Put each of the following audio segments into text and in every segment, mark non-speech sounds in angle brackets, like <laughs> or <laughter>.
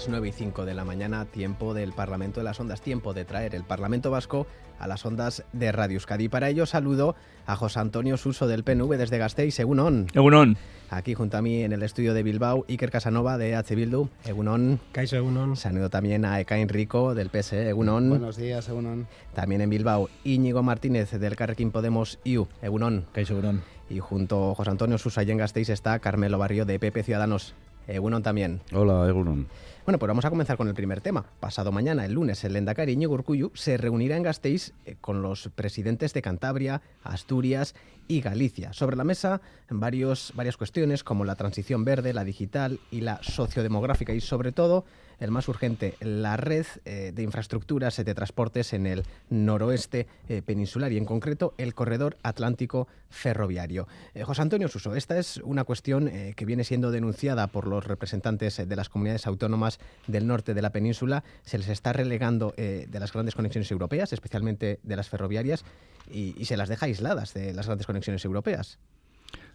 Las 9 y 5 de la mañana, tiempo del Parlamento de las Ondas, tiempo de traer el Parlamento Vasco a las ondas de Radio Euskadi. Para ello saludo a José Antonio Suso del PNV desde Gasteiz, Egunon. Egunon. Aquí junto a mí en el estudio de Bilbao, Iker Casanova de H. Bildu, Egunon. Kaiso Egunon. Saludo también a Ekain Rico del PSE, Egunon. Buenos días, Egunon. También en Bilbao, Íñigo Martínez del Carrequín Podemos IU, Egunon. Kaiso Egunon. Y junto a José Antonio Suso y en Gasteiz está Carmelo Barrio de PP Ciudadanos. Egunon también. Hola, Egunon. Bueno, pues vamos a comenzar con el primer tema. Pasado mañana, el lunes, el Lendakari Íñigo Urkullu se reunirá en Gasteiz eh, con los presidentes de Cantabria, Asturias y Galicia. Sobre la mesa, varios, varias cuestiones como la transición verde, la digital y la sociodemográfica y sobre todo el más urgente, la red eh, de infraestructuras de transportes en el noroeste eh, peninsular y en concreto el corredor atlántico ferroviario. Eh, José Antonio Suso, esta es una cuestión que viene siendo denunciada por los representantes de las comunidades autónomas del norte de la península. Se les está relegando de las grandes conexiones europeas, especialmente de las ferroviarias, y se las deja aisladas de las grandes conexiones europeas.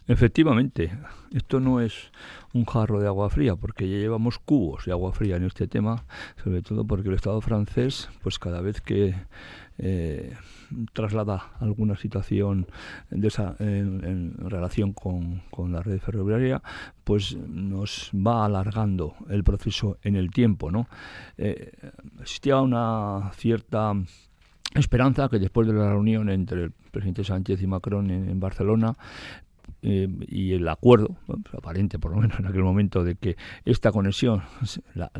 Efectivamente, esto no es un jarro de agua fría, porque ya llevamos cubos de agua fría en este tema, sobre todo porque el Estado francés, pues cada vez que eh, traslada alguna situación de esa, en, relación con, con, la red ferroviaria, pues nos va alargando el proceso en el tiempo. ¿no? Eh, existía una cierta esperanza que después de la reunión entre el presidente Sánchez y Macron en Barcelona, eh, y el acuerdo, pues aparente por lo menos en aquel momento, de que esta conexión, la,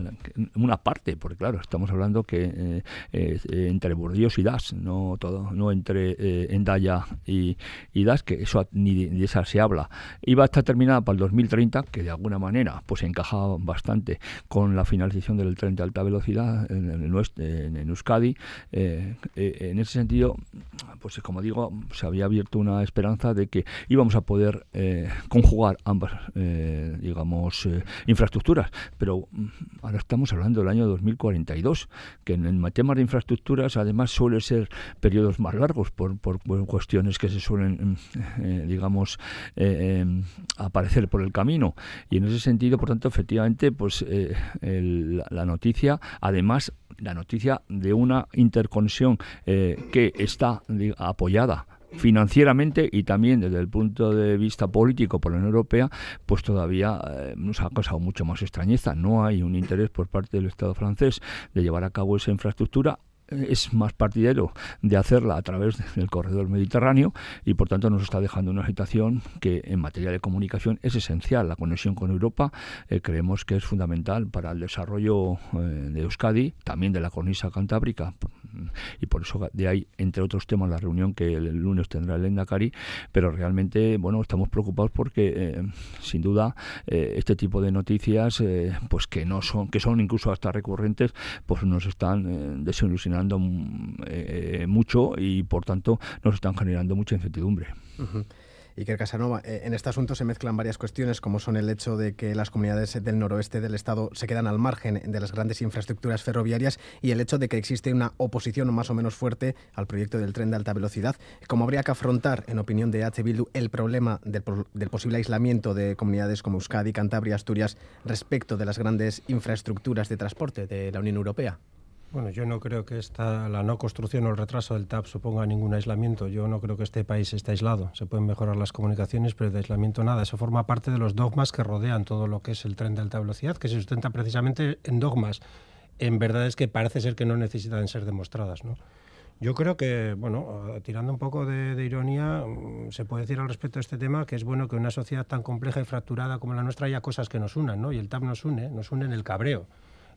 una parte, porque claro, estamos hablando que eh, eh, entre Burdeos y Das, no todo, no entre Endaya y, y, Das, que eso ni de, de, esa se habla, iba a estar terminada para el 2030, que de alguna manera pues encajaba bastante con la finalización del tren de alta velocidad en, en, en, en Euskadi. en ese sentido, pues como digo, se había abierto una esperanza de que íbamos a poder eh, conjugar ambas, eh, digamos, eh, infraestructuras. Pero mm, ahora estamos hablando del año 2042, que en el temas de infraestructuras además suele ser periodos más largos por, por, cuestiones que se suelen, mm, digamos, em, aparecer por el camino. Y en ese sentido, por tanto, efectivamente, pues el, la noticia, además, la noticia de una interconexión que está apoyada financieramente y también desde el punto de vista político por la Unión Europea, pues todavía eh, nos ha causado mucho más extrañeza. No hay un interés por parte del Estado francés de llevar a cabo esa infraestructura es más partidario de hacerla a través del corredor mediterráneo y por tanto nos está dejando una situación que en materia de comunicación es esencial. La conexión con Europa eh, creemos que es fundamental para el desarrollo eh, de Euskadi, también de la cornisa cantábrica. Y por eso de ahí, entre otros temas, la reunión que el, el lunes tendrá el Endacari, pero realmente, bueno, estamos preocupados porque eh, sin duda este tipo de noticias, pues que no son, que son incluso hasta recurrentes, pues nos están desilusionando eh, mucho y por tanto nos están generando mucha incertidumbre. Uh -huh. Iker Casanova, eh, en este asunto se mezclan varias cuestiones, como son el hecho de que las comunidades del noroeste del Estado se quedan al margen de las grandes infraestructuras ferroviarias y el hecho de que existe una oposición más o menos fuerte al proyecto del tren de alta velocidad. ¿Cómo habría que afrontar, en opinión de H. Bildu, el problema del, del posible aislamiento de comunidades como Euskadi, Cantabria, Asturias respecto de las grandes infraestructuras de transporte de la Unión Europea? Bueno, yo no creo que esta, la no construcción o el retraso del TAP suponga ningún aislamiento. Yo no creo que este país esté aislado. Se pueden mejorar las comunicaciones, pero de aislamiento nada. Eso forma parte de los dogmas que rodean todo lo que es el tren de alta velocidad, que se sustenta precisamente en dogmas. En verdad es que parece ser que no necesitan ser demostradas, ¿no? Yo creo que, bueno, tirando un poco de, de, ironía, mm, se puede decir al respecto de este tema que es bueno que una sociedad tan compleja y fracturada como la nuestra haya cosas que nos unan, ¿no? Y el TAP nos une, nos une en el cabreo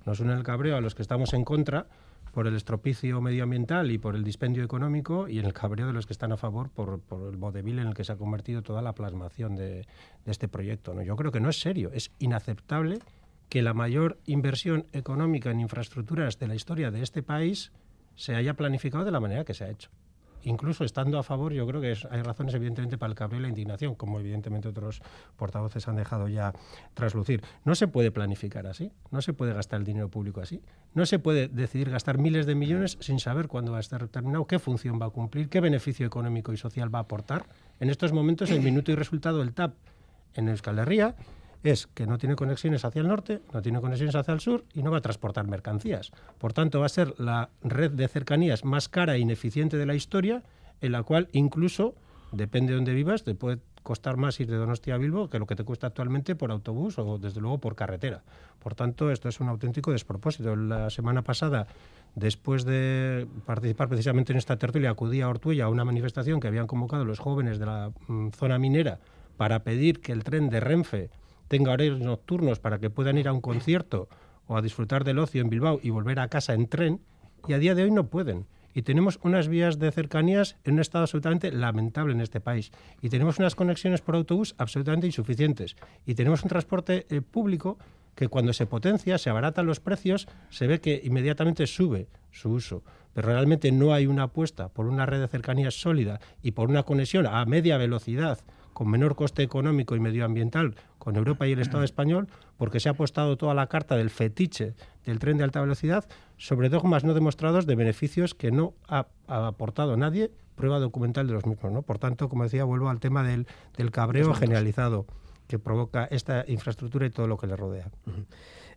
nos une el cabreo a los que estamos en contra por el estropicio medioambiental y por el dispendio económico y el cabreo de los que están a favor por, por el vodevil en el que se ha convertido toda la plasmación de, de este proyecto. ¿no? Yo creo que no es serio, es inaceptable que la mayor inversión económica en infraestructuras de la historia de este país se haya planificado de la manera que se ha hecho. Incluso estando a favor, yo creo que hay razones evidentemente para el cabreo y la indignación, como evidentemente otros portavoces han dejado ya traslucir. No se puede planificar así, no se puede gastar el dinero público así, no se puede decidir gastar miles de millones sin saber cuándo va a estar terminado, qué función va a cumplir, qué beneficio económico y social va a aportar. En estos momentos el minuto y resultado del TAP en Euskal Herria es que no tiene conexiones hacia el norte, no tiene conexiones hacia el sur y no va a transportar mercancías. Por tanto, va a ser la red de cercanías más cara e ineficiente de la historia, en la cual incluso, depende de dónde vivas, te puede costar más ir de Donostia a Bilbo que lo que te cuesta actualmente por autobús o desde luego por carretera. Por tanto, esto es un auténtico despropósito. La semana pasada, después de participar precisamente en esta tertulia, acudí a Ortuella a una manifestación que habían convocado los jóvenes de la mm, zona minera para pedir que el tren de Renfe tenga horarios nocturnos para que puedan ir a un concierto o a disfrutar del ocio en Bilbao y volver a casa en tren, y a día de hoy no pueden. Y tenemos unas vías de cercanías en un estado absolutamente lamentable en este país. Y tenemos unas conexiones por autobús absolutamente insuficientes. Y tenemos un transporte eh, público que cuando se potencia, se abaratan los precios, se ve que inmediatamente sube su uso. Pero realmente no hay una apuesta por una red de cercanías sólida y por una conexión a media velocidad con menor coste económico y medioambiental con Europa y el Estado español, porque se ha apostado toda la carta del fetiche del tren de alta velocidad sobre dogmas no demostrados de beneficios que no ha, aportado nadie, prueba documental de los mismos. ¿no? Por tanto, como decía, vuelvo al tema del, del cabreo generalizado que provoca esta infraestructura y todo lo que le rodea.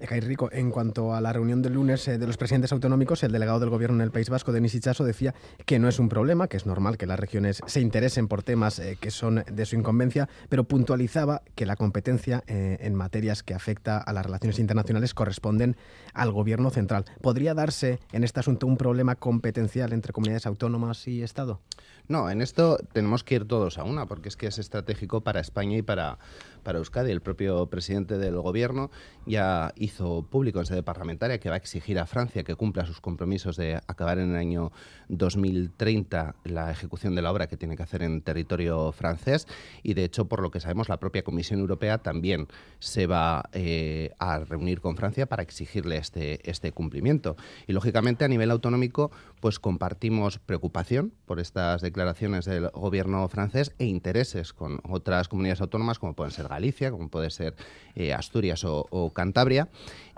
Rico, en cuanto a la reunión del lunes eh, de los presidentes autonómicos, el delegado del gobierno en el País Vasco, Denis Ichaso, decía que no es un problema, que es normal que las regiones se interesen por temas eh, que son de su incumbencia, pero puntualizaba que la competencia eh, en materias que afecta a las relaciones internacionales corresponden al gobierno central. ¿Podría darse en este asunto un problema competencial entre comunidades autónomas y Estado? No, en esto tenemos que ir todos a una, porque es que es estratégico para España y para, para Euskadi. El propio presidente del gobierno ya hizo público en sede parlamentaria que va a exigir a Francia que cumpla sus compromisos de acabar en el año 2030 la ejecución de la obra que tiene que hacer en territorio francés. Y de hecho, por lo que sabemos, la propia Comisión Europea también se va eh, a reunir con Francia para exigirle este, este cumplimiento. Y lógicamente, a nivel autonómico, pues compartimos preocupación por estas declaraciones del gobierno francés e intereses con otras comunidades autónomas como pueden ser Galicia, como puede ser eh, Asturias o, Cantabria.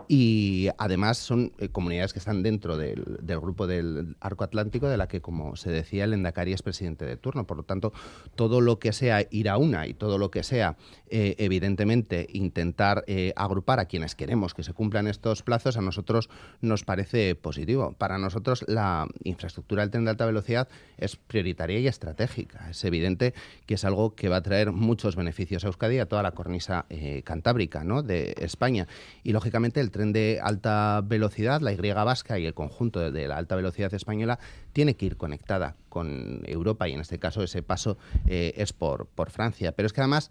Y además son eh, comunidades que están dentro del, grupo del Arco Atlántico, de la que, como se decía, el Endacari es presidente de turno. Por lo tanto, todo lo que sea ir a una y todo lo que sea, eh, evidentemente, intentar agrupar a quienes queremos que se cumplan estos plazos, a nosotros nos parece positivo. Para nosotros, la infraestructura del tren de alta velocidad es prioritaria y estratégica. Es evidente que es algo que va a traer muchos beneficios a Euskadi, a toda la cornisa eh, cantábrica ¿no? de España. Y lógicamente el tren de alta velocidad, la Y vasca y el conjunto de, la alta velocidad española tiene que ir conectada con Europa y en este caso ese paso eh, es por, por Francia. Pero es que además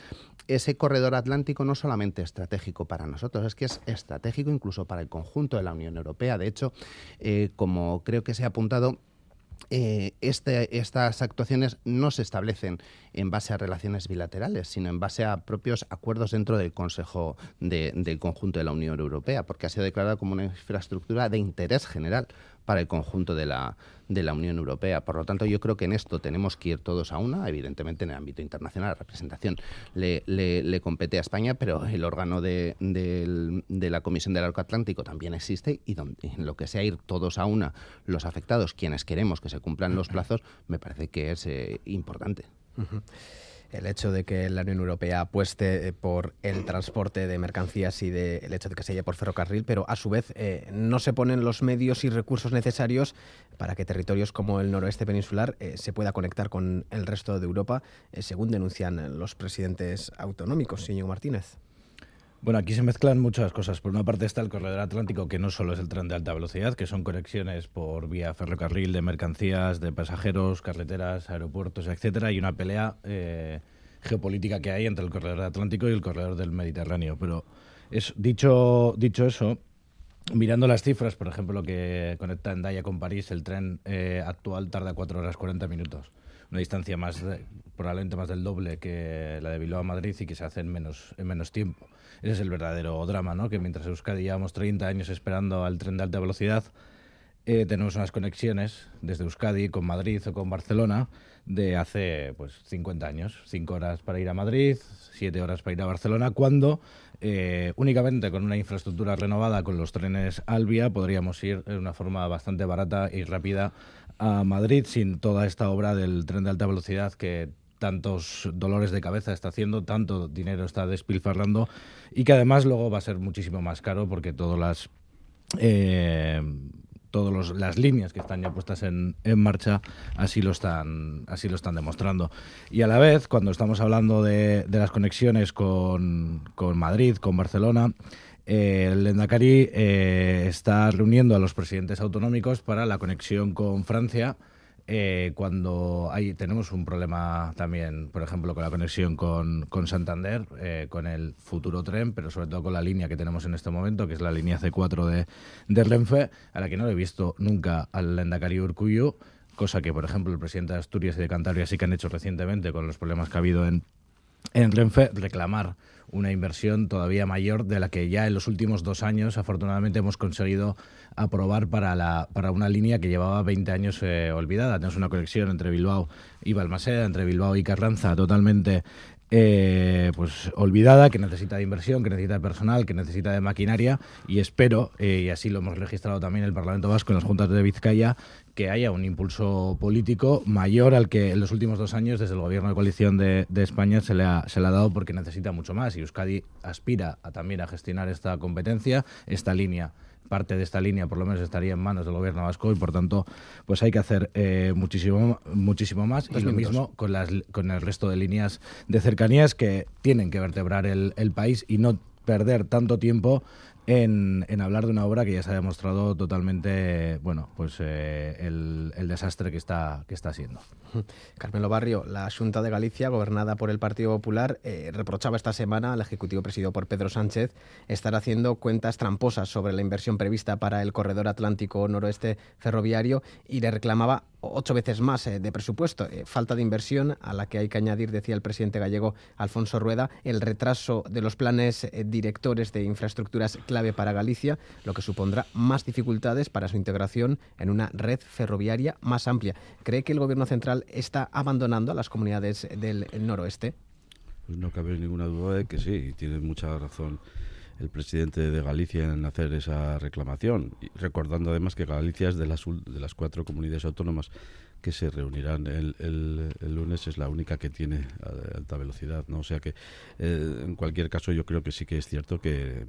ese corredor atlántico no solamente es estratégico para nosotros, es que es estratégico incluso para el conjunto de la Unión Europea. De hecho, eh, como creo que se ha apuntado, eh, este, estas actuaciones no se establecen en base a relaciones bilaterales, sino en base a propios acuerdos dentro del Consejo del conjunto de la Unión Europea, porque ha sido declarada como una infraestructura de interés general para el conjunto de la, de la Unión Europea. Por lo tanto, yo creo que en esto tenemos que ir todos a una. Evidentemente, en el ámbito internacional, la representación le, le, compete a España, pero el órgano de, de, la Comisión del Arco Atlántico también existe y donde, en lo que sea ir todos a una, los afectados, quienes queremos que se cumplan los plazos, me parece que es eh, importante el hecho de que la Unión Europea apueste eh, por el transporte de mercancías y de, el hecho de que se lleve por ferrocarril, pero a su vez eh, no se ponen los medios y recursos necesarios para que territorios como el noroeste peninsular eh, se pueda conectar con el resto de Europa, según denuncian los presidentes autonómicos. Señor Martínez. Bueno, aquí se mezclan muchas cosas. Por una parte está el corredor atlántico, que no solo es el tren de alta velocidad, que son conexiones por vía ferrocarril de mercancías, de pasajeros, carreteras, aeropuertos, etcétera, y una pelea eh, geopolítica que hay entre el corredor atlántico y el corredor del Mediterráneo. Pero es, dicho, dicho eso, mirando las cifras, por ejemplo, lo que conecta Endaya con París, el tren eh, actual tarda 4 horas 40 minutos una distancia más probablemente más del doble que la de Bilbao a Madrid y que se hace en menos, en menos tiempo. Ese es el verdadero drama, ¿no? que mientras Euskadi llevamos 30 años esperando al tren de alta velocidad, eh, tenemos unas conexiones desde Euskadi con Madrid o con Barcelona de hace pues 50 años. Cinco horas para ir a Madrid, siete horas para ir a Barcelona, cuando eh, únicamente con una infraestructura renovada con los trenes Albia podríamos ir de una forma bastante barata y rápida a Madrid sin toda esta obra del tren de alta velocidad que tantos dolores de cabeza está haciendo, tanto dinero está despilfarrando y que además luego va a ser muchísimo más caro porque todas las eh, todas las líneas que están ya puestas en, en, marcha así lo están así lo están demostrando. Y a la vez cuando estamos hablando de, de las conexiones con, con, Madrid con Barcelona eh, el Endacari eh, está reuniendo a los presidentes autonómicos para la conexión con Francia eh, cuando hay, tenemos un problema también, por ejemplo, con la conexión con, con Santander, eh, con el futuro tren, pero sobre todo con la línea que tenemos en este momento, que es la línea C4 de, de Renfe, a la que no he visto nunca al Endacari Urcuyo, cosa que, por ejemplo, el presidente de Asturias y de Cantabria sí que han hecho recientemente con los problemas que ha habido en, en Renfe, reclamar una inversión todavía mayor de la que ya en los últimos dos años afortunadamente hemos conseguido aprobar para, la, para una línea que llevaba 20 años eh, olvidada. Tenemos una conexión entre Bilbao y Balmaseda, entre Bilbao y Carranza totalmente eh, pues olvidada, que necesita de inversión, que necesita de personal, que necesita de maquinaria y espero, eh, y así lo hemos registrado también el Parlamento Vasco en las juntas de Vizcaya, que haya un impulso político mayor al que en los últimos dos años desde el gobierno de coalición de, de España se le, ha, se le ha dado porque necesita mucho más. Y Euskadi aspira a, también a gestionar esta competencia, esta línea parte de esta línea por lo menos estaría en manos del gobierno vasco y por tanto pues hay que hacer eh, muchísimo muchísimo más. Dos y lo mismo con las con el resto de líneas de cercanías que tienen que vertebrar el, el país y no perder tanto tiempo en, hablar de una obra que ya se ha demostrado totalmente, bueno, pues eh, el, desastre que está, que está siendo. <laughs> Carmelo Barrio, la Junta de Galicia, gobernada por el Partido Popular, eh, reprochaba esta semana al Ejecutivo presidido por Pedro Sánchez estar haciendo cuentas tramposas sobre la inversión prevista para el corredor atlántico noroeste ferroviario y le reclamaba ocho veces más eh, de presupuesto. Falta de inversión a la que hay que añadir, decía el presidente gallego Alfonso Rueda, el retraso de los planes directores de infraestructuras clave para Galicia, lo que supondrá más dificultades para su integración en una red ferroviaria más amplia. ¿Cree que el Gobierno central está abandonando a las comunidades del noroeste? Pues no cabe ninguna duda de que sí, tiene mucha razón el presidente de Galicia en hacer esa reclamación, y recordando además que Galicia es de las, de las cuatro comunidades autónomas que se reunirán. El, el, el, lunes es la única que tiene alta velocidad, ¿no? O sea que eh, en cualquier caso yo creo que sí que es cierto que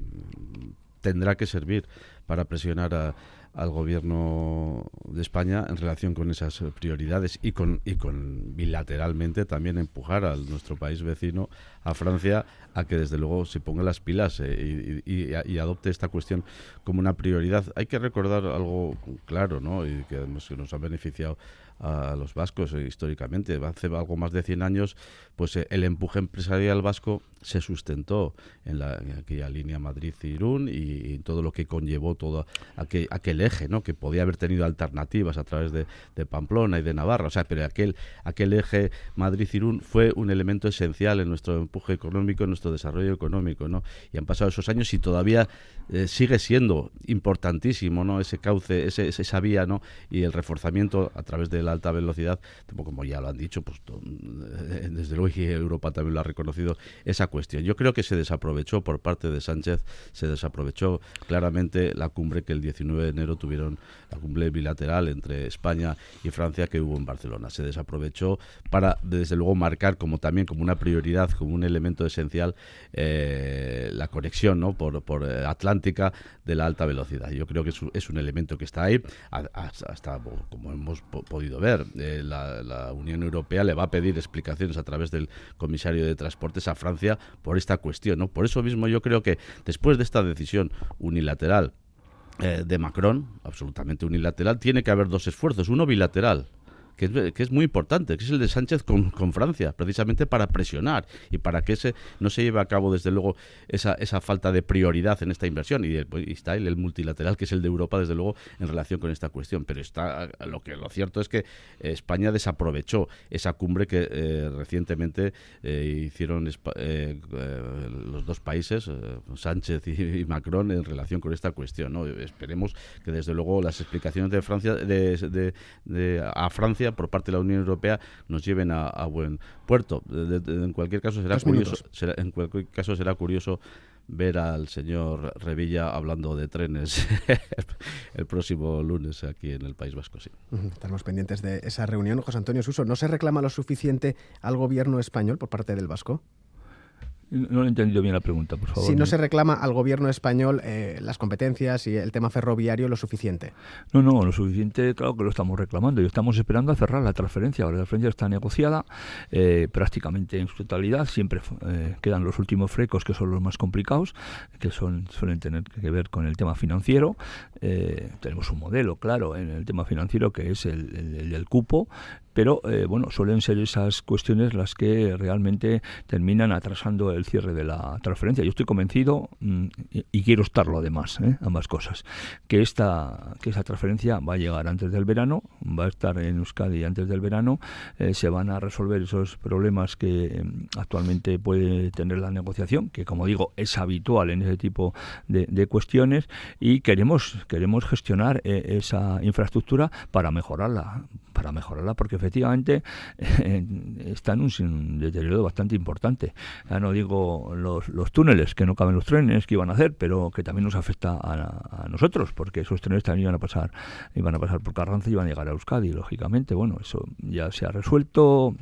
tendrá que servir para presionar a, al gobierno de España en relación con esas prioridades y con y con bilateralmente también empujar a nuestro país vecino a Francia a que desde luego se ponga las pilas eh, y, adopte esta cuestión como una prioridad. Hay que recordar algo claro no y que además nos ha beneficiado a los vascos eh, históricamente. Hace algo más de 100 años, pues eh, el empuje empresarial vasco se sustentó en, la, aquella línea Madrid-Irún y, y, todo lo que conllevó todo aquel, aquel eje, ¿no? que podía haber tenido alternativas a través de, de, Pamplona y de Navarra, o sea, pero aquel, aquel eje Madrid-Irún fue un elemento esencial en nuestro empuje económico, en nuestro desarrollo económico, ¿no? Y han pasado esos años y todavía eh, sigue siendo importantísimo, ¿no? Ese cauce, ese, esa vía, ¿no? Y el reforzamiento a través de la alta velocidad, como ya lo han dicho, pues <laughs> desde luego y Europa también lo ha reconocido, esa cuestión. Yo creo que se desaprovechó por parte de Sánchez, se desaprovechó claramente la cumbre que el 19 de enero tuvieron, la cumbre bilateral entre España y Francia que hubo en Barcelona. Se desaprovechó para, desde luego, marcar como también como una prioridad, como un elemento esencial, eh, la conexión ¿no? por, por eh, Atlántica de la alta velocidad. Yo creo que es un, elemento que está ahí, hasta como hemos podido ver, eh, la, Unión Europea le va a pedir explicaciones a través del comisario de Transportes a Francia por esta cuestión. ¿no? Por eso mismo yo creo que después de esta decisión unilateral eh, de Macron, absolutamente unilateral, tiene que haber dos esfuerzos, uno bilateral que es, que es muy importante, que es el de Sánchez con, con, Francia, precisamente para presionar y para que ese no se lleve a cabo, desde luego, esa, esa falta de prioridad en esta inversión. Y, pues, y está el, el, multilateral, que es el de Europa, desde luego, en relación con esta cuestión. Pero está lo que lo cierto es que España desaprovechó esa cumbre que eh, recientemente eh, hicieron eh, los dos países, Sánchez y, Macron, en relación con esta cuestión. ¿no? Esperemos que, desde luego, las explicaciones de Francia de, de, a Francia por parte de la Unión Europea nos lleven a, a buen puerto. De, de, en cualquier caso será Dos curioso, será, en cualquier caso será curioso ver al señor Revilla hablando de trenes <laughs> el próximo lunes aquí en el País Vasco. Sí. Estamos pendientes de esa reunión. José Antonio Suso, ¿no se reclama lo suficiente al gobierno español por parte del Vasco? No he entendido bien la pregunta, por favor. Si no se reclama al gobierno español eh, las competencias y el tema ferroviario lo suficiente. No, no, lo suficiente, claro que lo estamos reclamando y estamos esperando a cerrar la transferencia. Ahora la transferencia está negociada eh, prácticamente en su totalidad. Siempre eh, quedan los últimos frecos que son los más complicados, que son suelen tener que ver con el tema financiero. Eh, tenemos un modelo, claro, en el tema financiero que es el, el, el del cupo, pero eh, bueno, suelen ser esas cuestiones las que realmente terminan atrasando el cierre de la transferencia. Yo estoy convencido, mmm, y, quiero estarlo además, ¿eh? ambas cosas, que esta que esa transferencia va a llegar antes del verano, va a estar en Euskadi antes del verano, eh, se van a resolver esos problemas que eh, actualmente puede tener la negociación, que como digo es habitual en ese tipo de, de cuestiones, y queremos queremos gestionar esa infraestructura para mejorarla, para mejorarla, porque efectivamente eh, <laughs> está en un, deterioro bastante importante. Ya no digo los, los, túneles, que no caben los trenes que iban a hacer, pero que también nos afecta a, a, nosotros, porque esos trenes también iban a pasar, iban a pasar por Carranza y iban a llegar a Euskadi, lógicamente. Bueno, eso ya se ha resuelto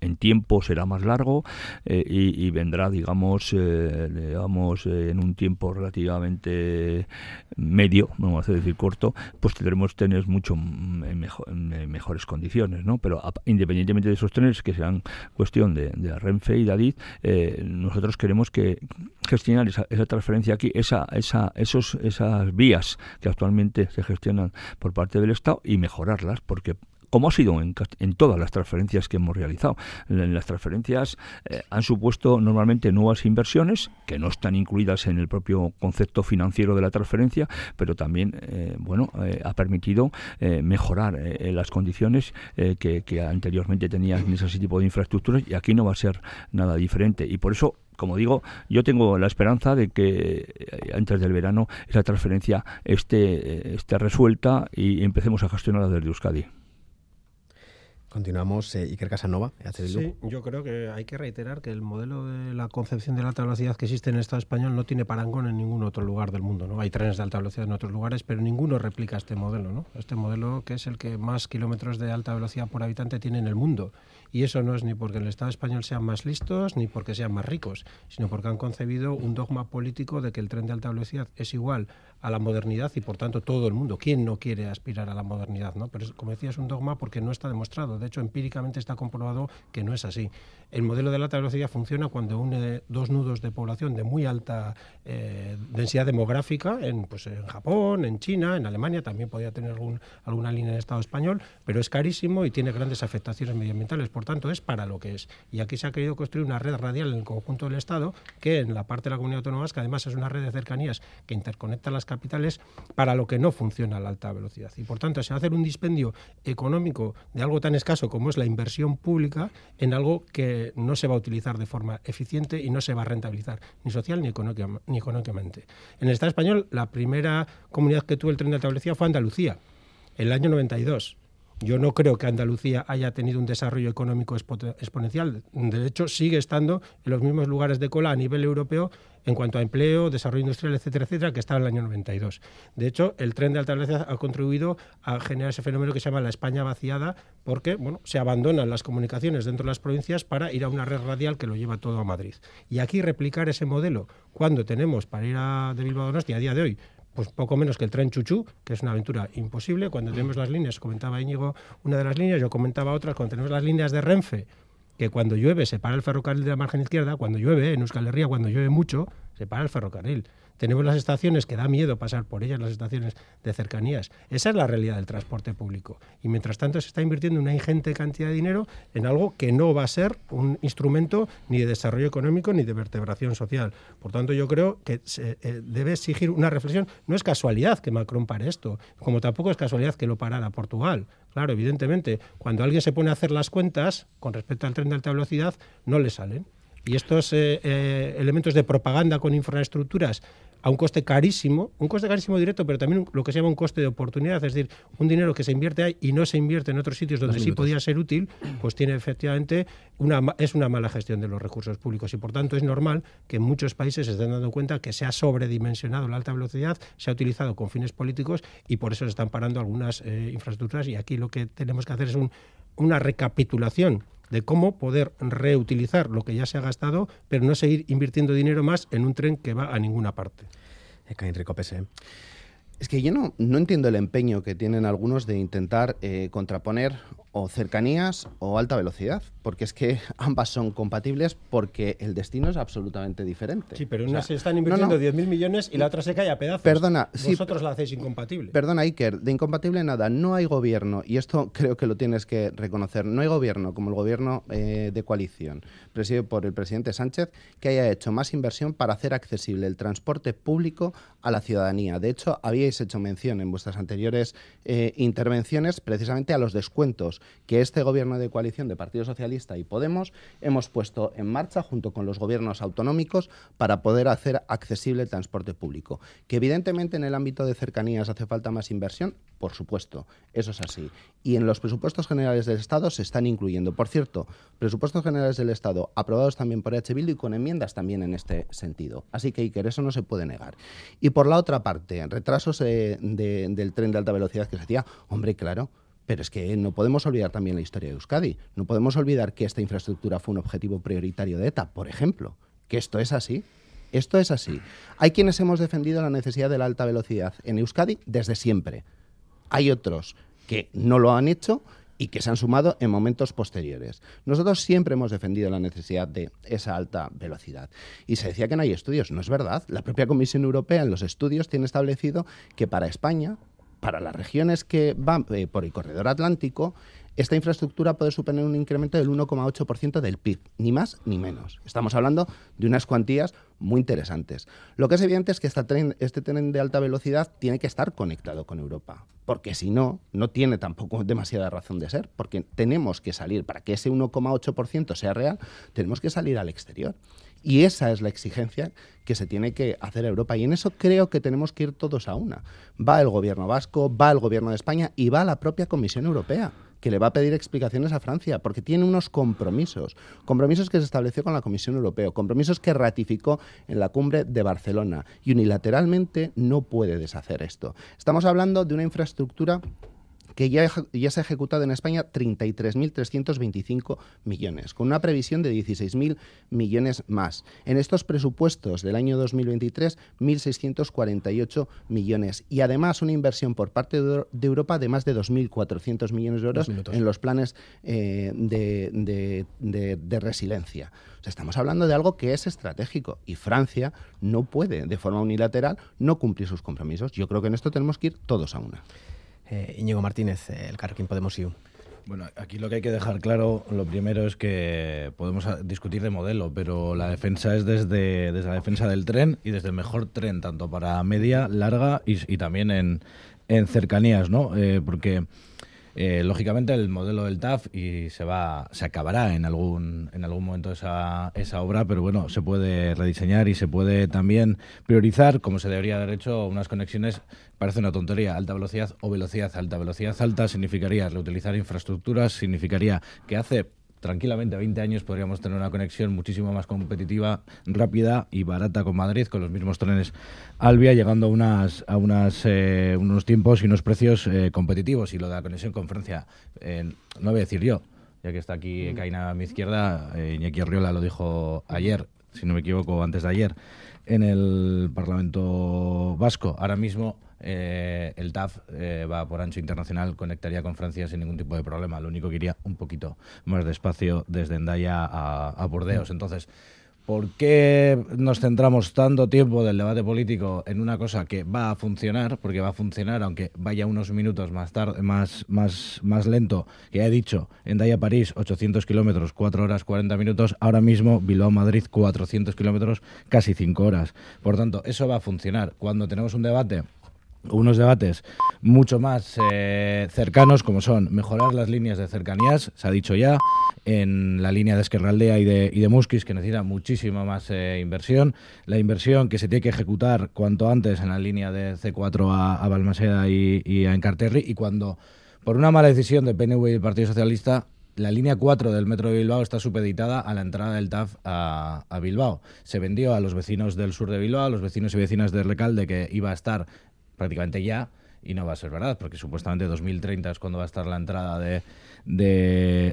en tiempo será más largo eh, y, vendrá, digamos, eh, digamos eh, en un tiempo relativamente medio, vamos a decir corto, pues tendremos trenes mucho en, mejor, en mejores condiciones, ¿no? Pero independientemente de esos trenes, que sean cuestión de, de Renfe y Dadid, nosotros queremos que gestionar esa, esa transferencia aquí, esa, esa, esos, esas vías que actualmente se gestionan por parte del Estado y mejorarlas, porque como ha sido en, todas las transferencias que hemos realizado. Las transferencias eh, han supuesto normalmente nuevas inversiones que no están incluidas en el propio concepto financiero de la transferencia, pero también eh, bueno eh, ha permitido mejorar las condiciones que, que, anteriormente tenían en ese tipo de infraestructuras y aquí no va a ser nada diferente. Y por eso como digo, yo tengo la esperanza de que antes del verano esa transferencia esté, esté resuelta y empecemos a gestionarla desde Euskadi. Continuamos, eh, Iker Casanova. Sí, yo creo que hay que reiterar que el modelo de la concepción de la alta velocidad que existe en el Estado español no tiene parangón en ningún otro lugar del mundo. ¿no? Hay trenes de alta velocidad en otros lugares, pero ninguno replica este modelo. ¿no? Este modelo que es el que más kilómetros de alta velocidad por habitante tiene en el mundo. Y eso no es ni porque en el Estado español sean más listos ni porque sean más ricos, sino porque han concebido un dogma político de que el tren de alta velocidad es igual a la modernidad y por tanto todo el mundo. ¿Quién no quiere aspirar a la modernidad? ¿no? Pero como decía, es un dogma porque no está demostrado. De hecho, empíricamente está comprobado que no es así. El modelo de la alta velocidad funciona cuando une dos nudos de población de muy alta eh, densidad demográfica en, pues, en Japón, en China, en Alemania, también podría tener algún, alguna línea en Estado español, pero es carísimo y tiene grandes afectaciones medioambientales. Por tanto, es para lo que es. Y aquí se ha querido construir una red radial en el conjunto del Estado, que en la parte de la comunidad autónoma, que además es una red de cercanías que interconecta las capitales para lo que no funciona la alta velocidad. Y por tanto, se va a hacer un dispendio económico de algo tan escaso como es la inversión pública en algo que no se va a utilizar de forma eficiente y no se va a rentabilizar ni social ni, ni económicamente. En el Estado español, la primera comunidad que tuvo el tren de alta velocidad fue Andalucía, el año 92. Yo no creo que Andalucía haya tenido un desarrollo económico exponencial. De hecho, sigue estando en los mismos lugares de cola a nivel europeo en cuanto a empleo, desarrollo industrial, etcétera, etcétera, que estaba en el año 92. De hecho, el tren de alta velocidad ha contribuido a generar ese fenómeno que se llama la España vaciada, porque bueno, se abandonan las comunicaciones dentro de las provincias para ir a una red radial que lo lleva todo a Madrid. Y aquí replicar ese modelo cuando tenemos para ir a, de Bilbao a Donostia a día de hoy pues poco menos que el tren Chuchú, que es una aventura imposible. Cuando tenemos las líneas, comentaba Íñigo una de las líneas, yo comentaba otras, cuando tenemos las líneas de Renfe, que cuando llueve se para el ferrocarril de la margen izquierda, cuando llueve en Euskal Herria, cuando llueve mucho, se para el ferrocarril. Tenemos las estaciones que da miedo pasar por ellas, las estaciones de cercanías. Esa es la realidad del transporte público. Y mientras tanto se está invirtiendo una ingente cantidad de dinero en algo que no va a ser un instrumento ni de desarrollo económico ni de vertebración social. Por tanto, yo creo que eh, debe exigir una reflexión. No es casualidad que Macron pare esto, como tampoco es casualidad que lo parara Portugal. Claro, evidentemente, cuando alguien se pone a hacer las cuentas con respecto al tren de alta velocidad, no le salen. Y estos eh, eh, elementos de propaganda con infraestructuras a un coste carísimo, un coste carísimo directo, pero también lo que se llama un coste de oportunidad, es decir, un dinero que se invierte ahí y no se invierte en otros sitios donde sí podía ser útil, pues tiene efectivamente una, es una mala gestión de los recursos públicos. Y por tanto es normal que en muchos países se estén dando cuenta que se ha sobredimensionado la alta velocidad, se ha utilizado con fines políticos y por eso se están parando algunas eh, infraestructuras. Y aquí lo que tenemos que hacer es un, una recapitulación de cómo poder reutilizar lo que ya se ha gastado, pero no seguir invirtiendo dinero más en un tren que va a ninguna parte. Enrico Pese. Es que yo no, no entiendo el empeño que tienen algunos de intentar eh, contraponer o cercanías o alta velocidad, porque es que <laughs> ambas son compatibles porque el destino es absolutamente diferente. Sí, pero una se están invirtiendo 10.000 millones y la otra se cae a pedazos. Perdona, vosotros la hacéis incompatible. Perdona, Iker, de incompatible nada, no hay gobierno, y esto <laughs> creo que lo tienes que reconocer, no hay gobierno como el gobierno eh, de coalición, presidido por el presidente Sánchez, que haya hecho más inversión para hacer accesible el transporte público a la ciudadanía. De hecho, habíais hecho mención en vuestras anteriores eh, intervenciones precisamente a los descuentos que este gobierno de coalición de Partido Socialista y Podemos hemos puesto en marcha junto con los gobiernos autonómicos para poder hacer accesible el transporte público. Que evidentemente en el ámbito de cercanías hace falta más inversión, por supuesto, eso es así. Y en los presupuestos generales del Estado se están incluyendo. Por cierto, presupuestos generales del Estado aprobados también por EH Bildu y con enmiendas también en este sentido. Así que, Iker, eso no se puede negar. Y por la otra parte, retrasos eh, del tren de alta velocidad que se decía, hombre, claro, pero es que no podemos olvidar también la historia de Euskadi. No podemos olvidar que esta infraestructura fue un objetivo prioritario de ETA, por ejemplo. Que esto es así. Esto es así. Hay quienes hemos defendido la necesidad de la alta velocidad en Euskadi desde siempre. Hay otros que no lo han hecho y que se han sumado en momentos posteriores. Nosotros siempre hemos defendido la necesidad de esa alta velocidad. Y se decía que no hay estudios. No es verdad. La propia Comisión Europea en los estudios tiene establecido que para España para las regiones que van eh, por el corredor atlántico, esta infraestructura puede suponer un incremento del 1,8% del PIB, ni más ni menos. Estamos hablando de unas cuantías muy interesantes. Lo que es evidente es que este tren de alta velocidad tiene que estar conectado con Europa, porque si no, no tiene tampoco demasiada razón de ser, porque tenemos que salir, para que ese 1,8% sea real, tenemos que salir al exterior. Y esa es la exigencia que se tiene que hacer a Europa. Y en eso creo que tenemos que ir todos a una. Va el gobierno vasco, va el gobierno de España y va la propia Comisión Europea que le va a pedir explicaciones a Francia, porque tiene unos compromisos, compromisos que se estableció con la Comisión Europea, compromisos que ratificó en la cumbre de Barcelona, y unilateralmente no puede deshacer esto. Estamos hablando de una infraestructura que ya, ya se ha ejecutado en España 33.325 millones, con una previsión de 16.000 millones más. En estos presupuestos del año 2023, 1.648 millones. Y además una inversión por parte de Europa de más de 2.400 millones de euros en los planes eh, de, de resiliencia. estamos hablando de algo que es estratégico y Francia no puede, de forma unilateral, no cumplir sus compromisos. Yo creo que en esto tenemos que ir todos a una. Eh, Íñigo Martínez, eh, el Carrequín Podemos IU. Bueno, aquí lo que hay que dejar claro, lo primero es que podemos discutir de modelo, pero la defensa es desde, desde la defensa del tren y desde el mejor tren, tanto para media, larga y, también en, en cercanías, ¿no? Eh, porque eh, lógicamente el modelo del TAF y se va se acabará en algún en algún momento esa, esa obra, pero bueno, se puede rediseñar y se puede también priorizar, como se debería haber hecho, unas conexiones, parece una tontería, alta velocidad o velocidad alta. Velocidad alta significaría reutilizar infraestructuras, significaría que hace tranquilamente 20 años podríamos tener una conexión muchísimo más competitiva, rápida y barata con Madrid, con los mismos trenes Albia, llegando a, unas, a unas, eh, unos tiempos y unos precios eh, competitivos. Y lo de la conexión con Francia, eh, no voy a decir yo, ya que está aquí Caina a mi izquierda, Iñaki Arriola lo dijo ayer, si no me equivoco, antes de ayer, en el Parlamento Vasco. Ahora mismo eh, el TAF eh, va por ancho internacional, conectaría con Francia sin ningún tipo de problema. Lo único que iría un poquito más despacio desde Endaya a, a Burdeos. Entonces, ¿Por qué nos centramos tanto tiempo del debate político en una cosa que va a funcionar? Porque va a funcionar, aunque vaya unos minutos más tarde, más, más, más lento. Que he dicho, en Daya París, 800 kilómetros, 4 horas 40 minutos. Ahora mismo, Bilbao Madrid, 400 kilómetros, casi 5 horas. Por tanto, eso va a funcionar. Cuando tenemos un debate unos debates mucho más eh, cercanos, como son mejorar las líneas de cercanías, se ha dicho ya, en la línea de Esquerraldea y de, y de Musquis, que necesita muchísima más eh, inversión, la inversión que se tiene que ejecutar cuanto antes en la línea de C4 a, Balmaseda y, a Encarterri, y cuando, por una mala decisión de PNV y del Partido Socialista, la línea 4 del metro de Bilbao está supeditada a la entrada del TAF a, a, Bilbao. Se vendió a los vecinos del sur de Bilbao, a los vecinos y vecinas de Recalde, que iba a estar prácticamente ya y no va a ser verdad, porque supuestamente 2030 es cuando va a estar la entrada de,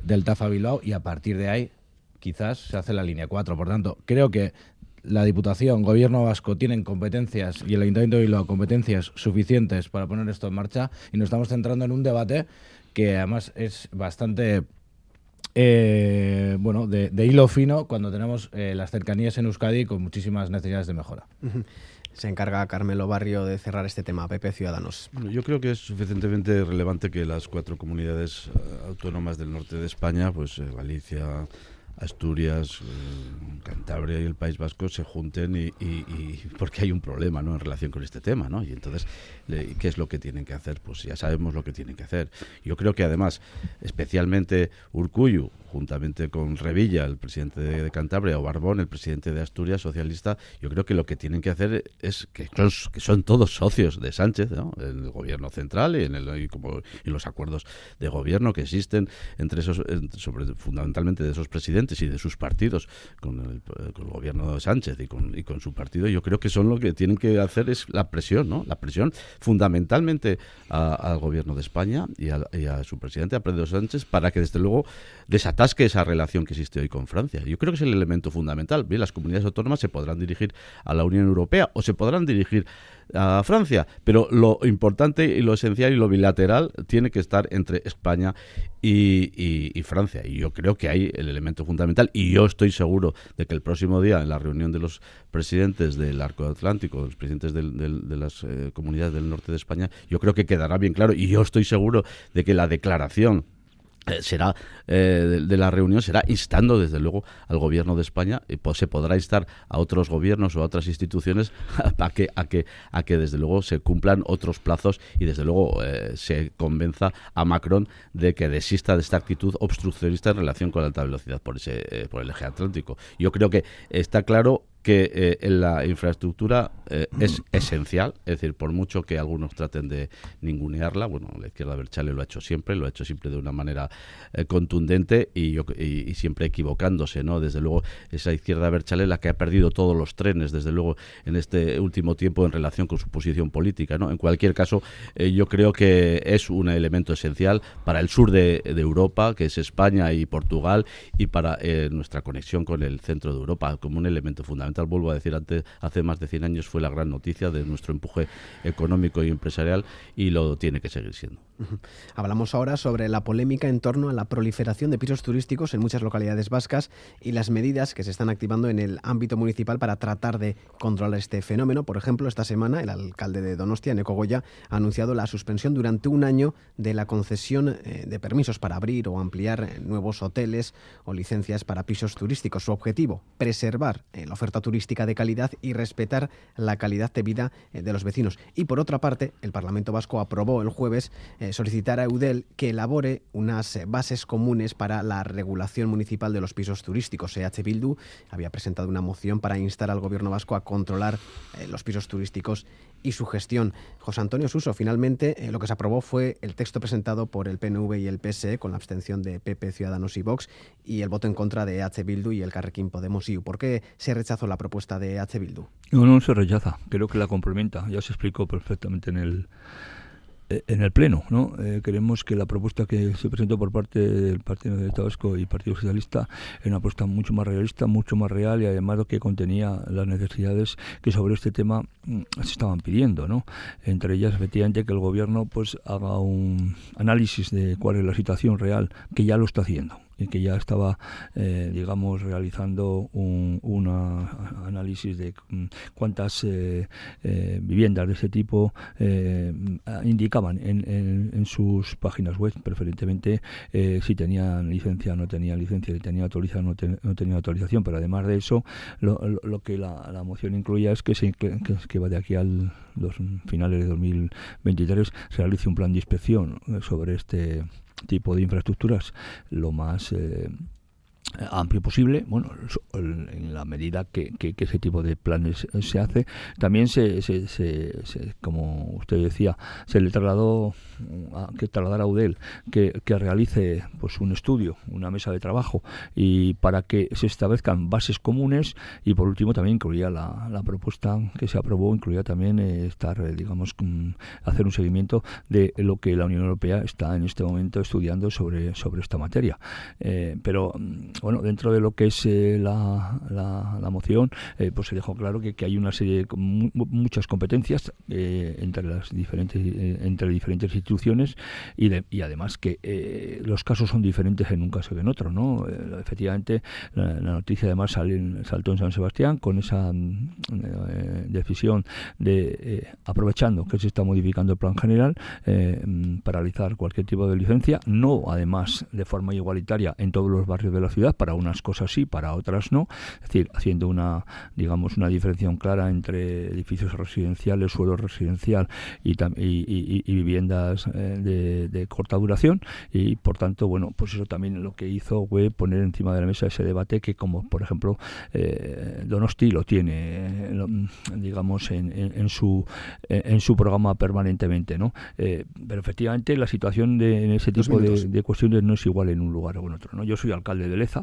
del TAF a Bilbao y a partir de ahí quizás se hace la línea 4. Por tanto, creo que la Diputación, Gobierno Vasco tienen competencias y el Ayuntamiento de Bilbao competencias suficientes para poner esto en marcha y nos estamos centrando en un debate que además es bastante eh, bueno, de, hilo fino cuando tenemos eh, las cercanías en Euskadi con muchísimas necesidades de mejora. Se encarga Carmelo Barrio de cerrar este tema, PP Ciudadanos. yo creo que es suficientemente relevante que las cuatro comunidades eh, autónomas del norte de España, pues eh, Galicia, Asturias, eh, Cantabria y el País Vasco se junten y, porque hay un problema ¿no? en relación con este tema, ¿no? Y entonces, ¿qué es lo que tienen que hacer? Pues ya sabemos lo que tienen que hacer. Yo creo que además, especialmente Urcuyu, juntamente con Revilla, el presidente de, Cantabria, o Barbón, el presidente de Asturias, socialista, yo creo que lo que tienen que hacer es que son, todos socios de Sánchez, ¿no? en el gobierno central y en el, como, y los acuerdos de gobierno que existen entre esos, fundamentalmente de esos presidentes y de sus partidos con el, gobierno de Sánchez y con, y con su partido, yo creo que son lo que tienen que hacer es la presión, ¿no? La presión fundamentalmente al gobierno de España y a, su presidente, a Pedro Sánchez, para que desde luego desatar que esa relación que existe hoy con Francia. Yo creo que es el elemento fundamental. Bien, las comunidades autónomas se podrán dirigir a la Unión Europea o se podrán dirigir a Francia, pero lo importante y lo esencial y lo bilateral tiene que estar entre España y, Francia. Y yo creo que hay el elemento fundamental. Y yo estoy seguro de que el próximo día, en la reunión de los presidentes del Arco Atlántico, los presidentes de las eh, comunidades del norte de España, yo creo que quedará bien claro. Y yo estoy seguro de que la declaración será eh, de, la reunión será instando desde luego al gobierno de España y pues, se podrá instar a otros gobiernos o a otras instituciones <laughs> a que desde luego se cumplan otros plazos y desde luego eh, se convenza a Macron de que desista de esta actitud obstruccionista en relación con la alta velocidad por ese por el eje atlántico. Yo creo que está claro que eh, en la infraestructura eh, es esencial, es decir, por mucho que algunos traten de ningunearla, bueno, la izquierda Berchale lo ha hecho siempre, lo ha hecho siempre de una manera eh, contundente y, yo, y, siempre equivocándose, ¿no? Desde luego, esa izquierda Berchale la que ha perdido todos los trenes, desde luego, en este último tiempo en relación con su posición política, ¿no? En cualquier caso, yo creo que es un elemento esencial para el sur de, de Europa, que es España y Portugal, y para nuestra conexión con el centro de Europa, como un elemento fundamental vuelvo a decir, antes, hace más de 100 años fue la gran noticia de nuestro empuje económico y empresarial y lo tiene que seguir siendo. Hablamos ahora sobre la polémica en torno a la proliferación de pisos turísticos en muchas localidades vascas y las medidas que se están activando en el ámbito municipal para tratar de controlar este fenómeno. Por ejemplo, esta semana el alcalde de Donostia, Neco Goya, ha anunciado la suspensión durante un año de la concesión eh, de permisos para abrir o ampliar eh, nuevos hoteles o licencias para pisos turísticos. Su objetivo, preservar eh, la oferta turística de calidad y respetar la calidad de vida de los vecinos. Y por otra parte, el Parlamento Vasco aprobó el jueves solicitar a Eudel que elabore unas eh, bases comunes para la regulación municipal de los pisos turísticos. EH Bildu había presentado una moción para instar al gobierno vasco a controlar eh, los pisos turísticos y su gestión. José Antonio Suso, finalmente eh, lo que se aprobó fue el texto presentado por el PNV y el PSE con la abstención de PP, Ciudadanos y Vox y el voto en contra de EH Bildu y el Carrequín Podemos IU. ¿Por qué se rechazó la propuesta de EH Bildu? No, no se rechaza, creo que la complementa. Ya se explicó perfectamente en el en el Pleno. ¿no? Eh, queremos que la propuesta que se presentó por parte del Partido de Tabasco y Partido Socialista es una propuesta mucho más realista, mucho más real y además que contenía las necesidades que sobre este tema mm, se estaban pidiendo. ¿no? Entre ellas, efectivamente, que el Gobierno pues haga un análisis de cuál es la situación real, que ya lo está haciendo y que ya estaba, eh, digamos, realizando un análisis de mm, cuántas eh, eh, viviendas de ese tipo indicaban en, en, sus páginas web, preferentemente si tenían licencia o no tenían licencia, si tenían autorización o no, no tenían autorización, pero además de eso, lo, lo, que la, la, moción incluía es que, se, que, que va de aquí al los finales de 2023 se realice un plan de inspección sobre este tipo de infraestructuras lo más eh, amplio posible, bueno, en la medida que, que, ese tipo de planes se hace, también se, se, como usted decía, se le trasladó a, que trasladar a UDEL que, que, realice pues un estudio, una mesa de trabajo y para que se establezcan bases comunes y por último también incluía la, la propuesta que se aprobó, incluía también eh, estar, eh, digamos, hacer un seguimiento de lo que la Unión Europea está en este momento estudiando sobre, sobre esta materia. Eh, pero bueno, dentro de lo que es eh, la, la, moción, eh, pues se dejó claro que, que hay una serie de muchas competencias eh, entre las diferentes entre diferentes instituciones y, y además que los casos son diferentes en un caso que en otro, ¿no? efectivamente, la, noticia además saltó en San Sebastián con esa decisión de aprovechando que se está modificando el plan general paralizar cualquier tipo de licencia, no además de forma igualitaria en todos los barrios de la ciudad para unas cosas sí, para otras no, es decir, haciendo una, digamos, una diferenciación clara entre edificios residenciales, suelo residencial y, y, viviendas eh, de, corta duración y por tanto, bueno, pues eso también lo que hizo fue poner encima de la mesa ese debate que como por ejemplo eh, Donosti lo tiene, digamos, en, en, su en su programa permanentemente, ¿no? Eh, pero efectivamente la situación de en ese tipo de, de, cuestiones no es igual en un lugar o en otro, ¿no? Yo soy alcalde de Leza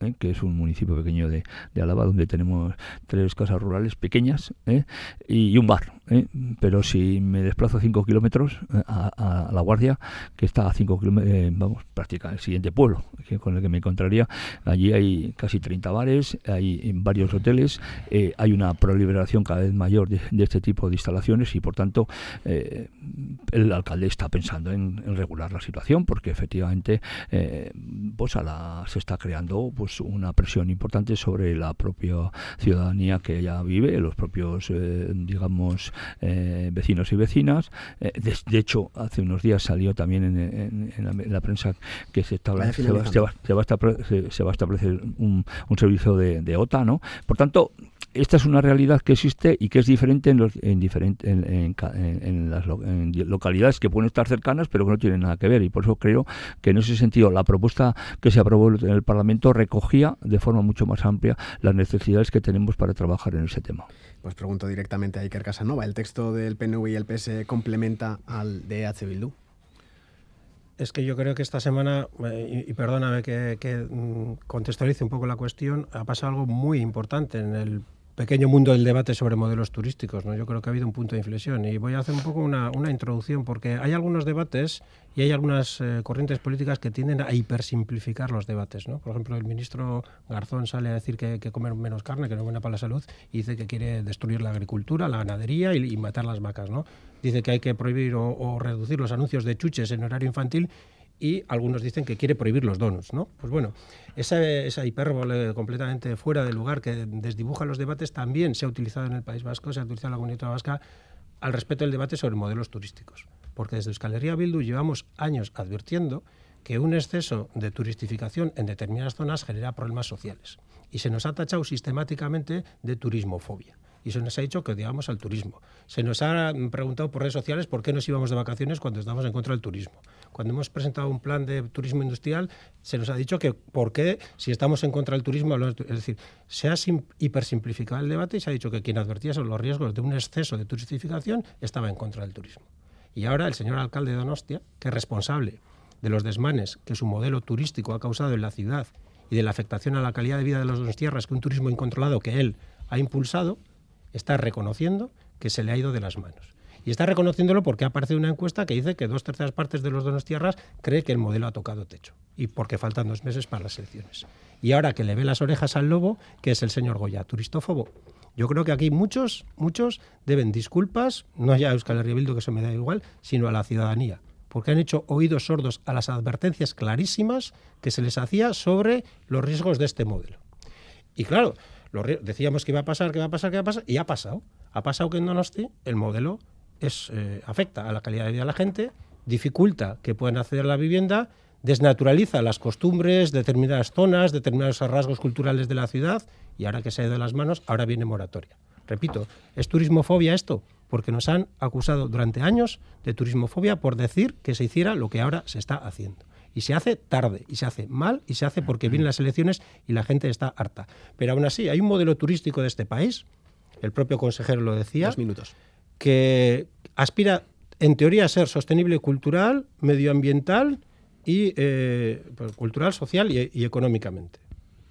¿eh? que es un municipio pequeño de, de Álava, donde tenemos tres casas rurales pequeñas ¿eh? y, un bar. ¿eh? Pero si me desplazo cinco kilómetros a, La Guardia, que está a cinco kilómetros, vamos, prácticamente el siguiente pueblo con el que me encontraría, allí hay casi 30 bares, hay varios hoteles, hay una proliferación cada vez mayor de, este tipo de instalaciones y por tanto el alcalde está pensando en, en, regular la situación porque efectivamente pues a la, se está creando pues una presión importante sobre la propia ciudadanía que ya vive, los propios, eh, digamos, eh, vecinos y vecinas. Eh, de, hecho, hace unos días salió también en, la, prensa que se, se, va, a establecer un, servicio de, de OTA, ¿no? Por tanto, esta es una realidad que existe y que es diferente en, los, en, en, las localidades que pueden estar cercanas pero que no tienen nada que ver y por eso creo que en ese sentido la propuesta que se aprobó en el Parlamento recogía de forma mucho más amplia las necesidades que tenemos para trabajar en ese tema. Pues pregunto directamente a Iker Casanova, ¿el texto del PNV y el PS complementa al de EH Bildu? es que yo creo que esta semana, eh, y, perdóname que, que, mm, contextualice un poco la cuestión, ha pasado algo muy importante en el pequeño mundo del debate sobre modelos turísticos. ¿no? Yo creo que ha habido un punto de inflexión y voy a hacer un poco una, una introducción porque hay algunos debates y hay algunas eh, corrientes políticas que tienden a hipersimplificar los debates. ¿no? Por ejemplo, el ministro Garzón sale a decir que que comer menos carne, que no es buena para la salud, y dice que quiere destruir la agricultura, la ganadería y, matar las vacas. ¿no? Dice que hay que prohibir o reducir los anuncios de chuches en horario infantil y algunos dicen que quiere prohibir los donuts, ¿no? Pues bueno, esa, hipérbole completamente fuera de lugar que desdibuja los debates también se ha utilizado en el País Vasco, se ha utilizado en la Comunidad Vasca al respecto del debate sobre modelos turísticos. Porque desde Euskal Herria Bildu llevamos años advirtiendo que un exceso de turistificación en determinadas zonas genera problemas sociales. Y se nos ha tachado sistemáticamente de turismofobia y se nos ha dicho que odiábamos al turismo. Se nos ha preguntado por redes sociales por qué nos íbamos de vacaciones cuando estamos en contra del turismo. Cuando hemos presentado un plan de turismo industrial, se nos ha dicho que por qué, si estamos en contra del turismo, es decir, se ha hipersimplificado el debate y se ha dicho que quien advertía sobre los riesgos de un exceso de turistificación estaba en contra del turismo. Y ahora el señor alcalde de Donostia, que es responsable de los desmanes que su modelo turístico ha causado en la ciudad y de la afectación a la calidad de vida de los tierras que un turismo incontrolado que él ha impulsado, está reconociendo que se le ha ido de las manos. Y está reconociéndolo porque ha aparecido una encuesta que dice que dos terceras partes de los donos tierras cree que el modelo ha tocado techo. Y porque faltan dos meses para las elecciones. Y ahora que le ve las orejas al lobo, que es el señor Goya, turistófobo. Yo creo que aquí muchos, muchos deben disculpas, no ya a Euskal Herria que eso me da igual, sino a la ciudadanía porque han hecho oídos sordos a las advertencias clarísimas que se les hacía sobre los riesgos de este modelo. Y claro, decíamos que iba a pasar, que iba a pasar, que iba a pasar, y ha pasado. Ha pasado que en Donosti el modelo es, eh, afecta a la calidad de vida de la gente, dificulta que puedan acceder a la vivienda, desnaturaliza las costumbres, determinadas zonas, determinados rasgos culturales de la ciudad, y ahora que se ha ido de las manos, ahora viene moratoria. Repito, ¿es turismofobia esto? Porque nos han acusado durante años de turismofobia por decir que se hiciera lo que ahora se está haciendo y se hace tarde, y se hace mal, y se hace porque vienen las elecciones y la gente está harta. Pero aún así, hay un modelo turístico de este país, el propio consejero lo decía, minutos. Que aspira, en teoría, a ser sostenible cultural, medioambiental y eh, pues, cultural, social y, y económicamente.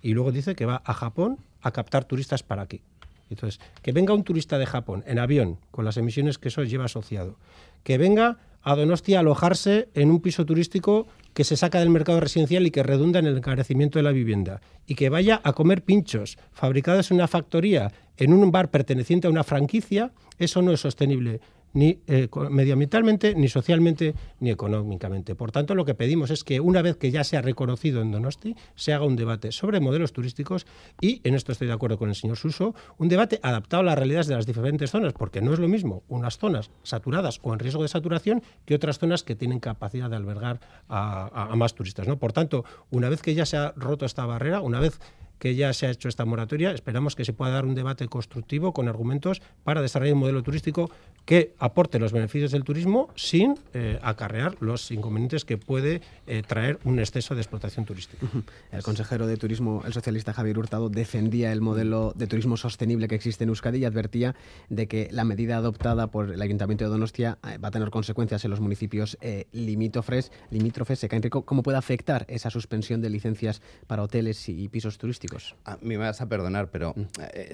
Y luego dice que va a Japón a captar turistas para aquí. Entonces, que venga un turista de Japón en avión, con las emisiones que eso lleva asociado, que venga a Donostia a alojarse en un piso turístico que se saca del mercado residencial y que redunda en el encarecimiento de la vivienda, y que vaya a comer pinchos fabricados en una factoría, en un bar perteneciente a una franquicia, eso no es sostenible ni eh, medioambientalmente, ni socialmente, ni económicamente. Por tanto, lo que pedimos es que una vez que ya se ha reconocido en Donosti, se haga un debate sobre modelos turísticos y, en esto estoy de acuerdo con el señor Suso, un debate adaptado a las realidades de las diferentes zonas, porque no es lo mismo unas zonas saturadas o en riesgo de saturación que otras zonas que tienen capacidad de albergar a, a más turistas. ¿no? Por tanto, una vez que ya se ha roto esta barrera, una vez que ya se ha hecho esta moratoria, esperamos que se pueda dar un debate constructivo con argumentos para desarrollar un modelo turístico que aporte los beneficios del turismo sin eh, acarrear los inconvenientes que puede eh, traer un exceso de explotación turística. El consejero de Turismo, el socialista Javier Hurtado, defendía el modelo de turismo sostenible que existe en Euskadi y advertía de que la medida adoptada por el Ayuntamiento de Donostia eh, va a tener consecuencias en los municipios limítrofes. limítrofes. Enrico, ¿cómo puede afectar esa suspensión de licencias para hoteles y pisos turísticos? A mí me vas a perdonar, pero mm.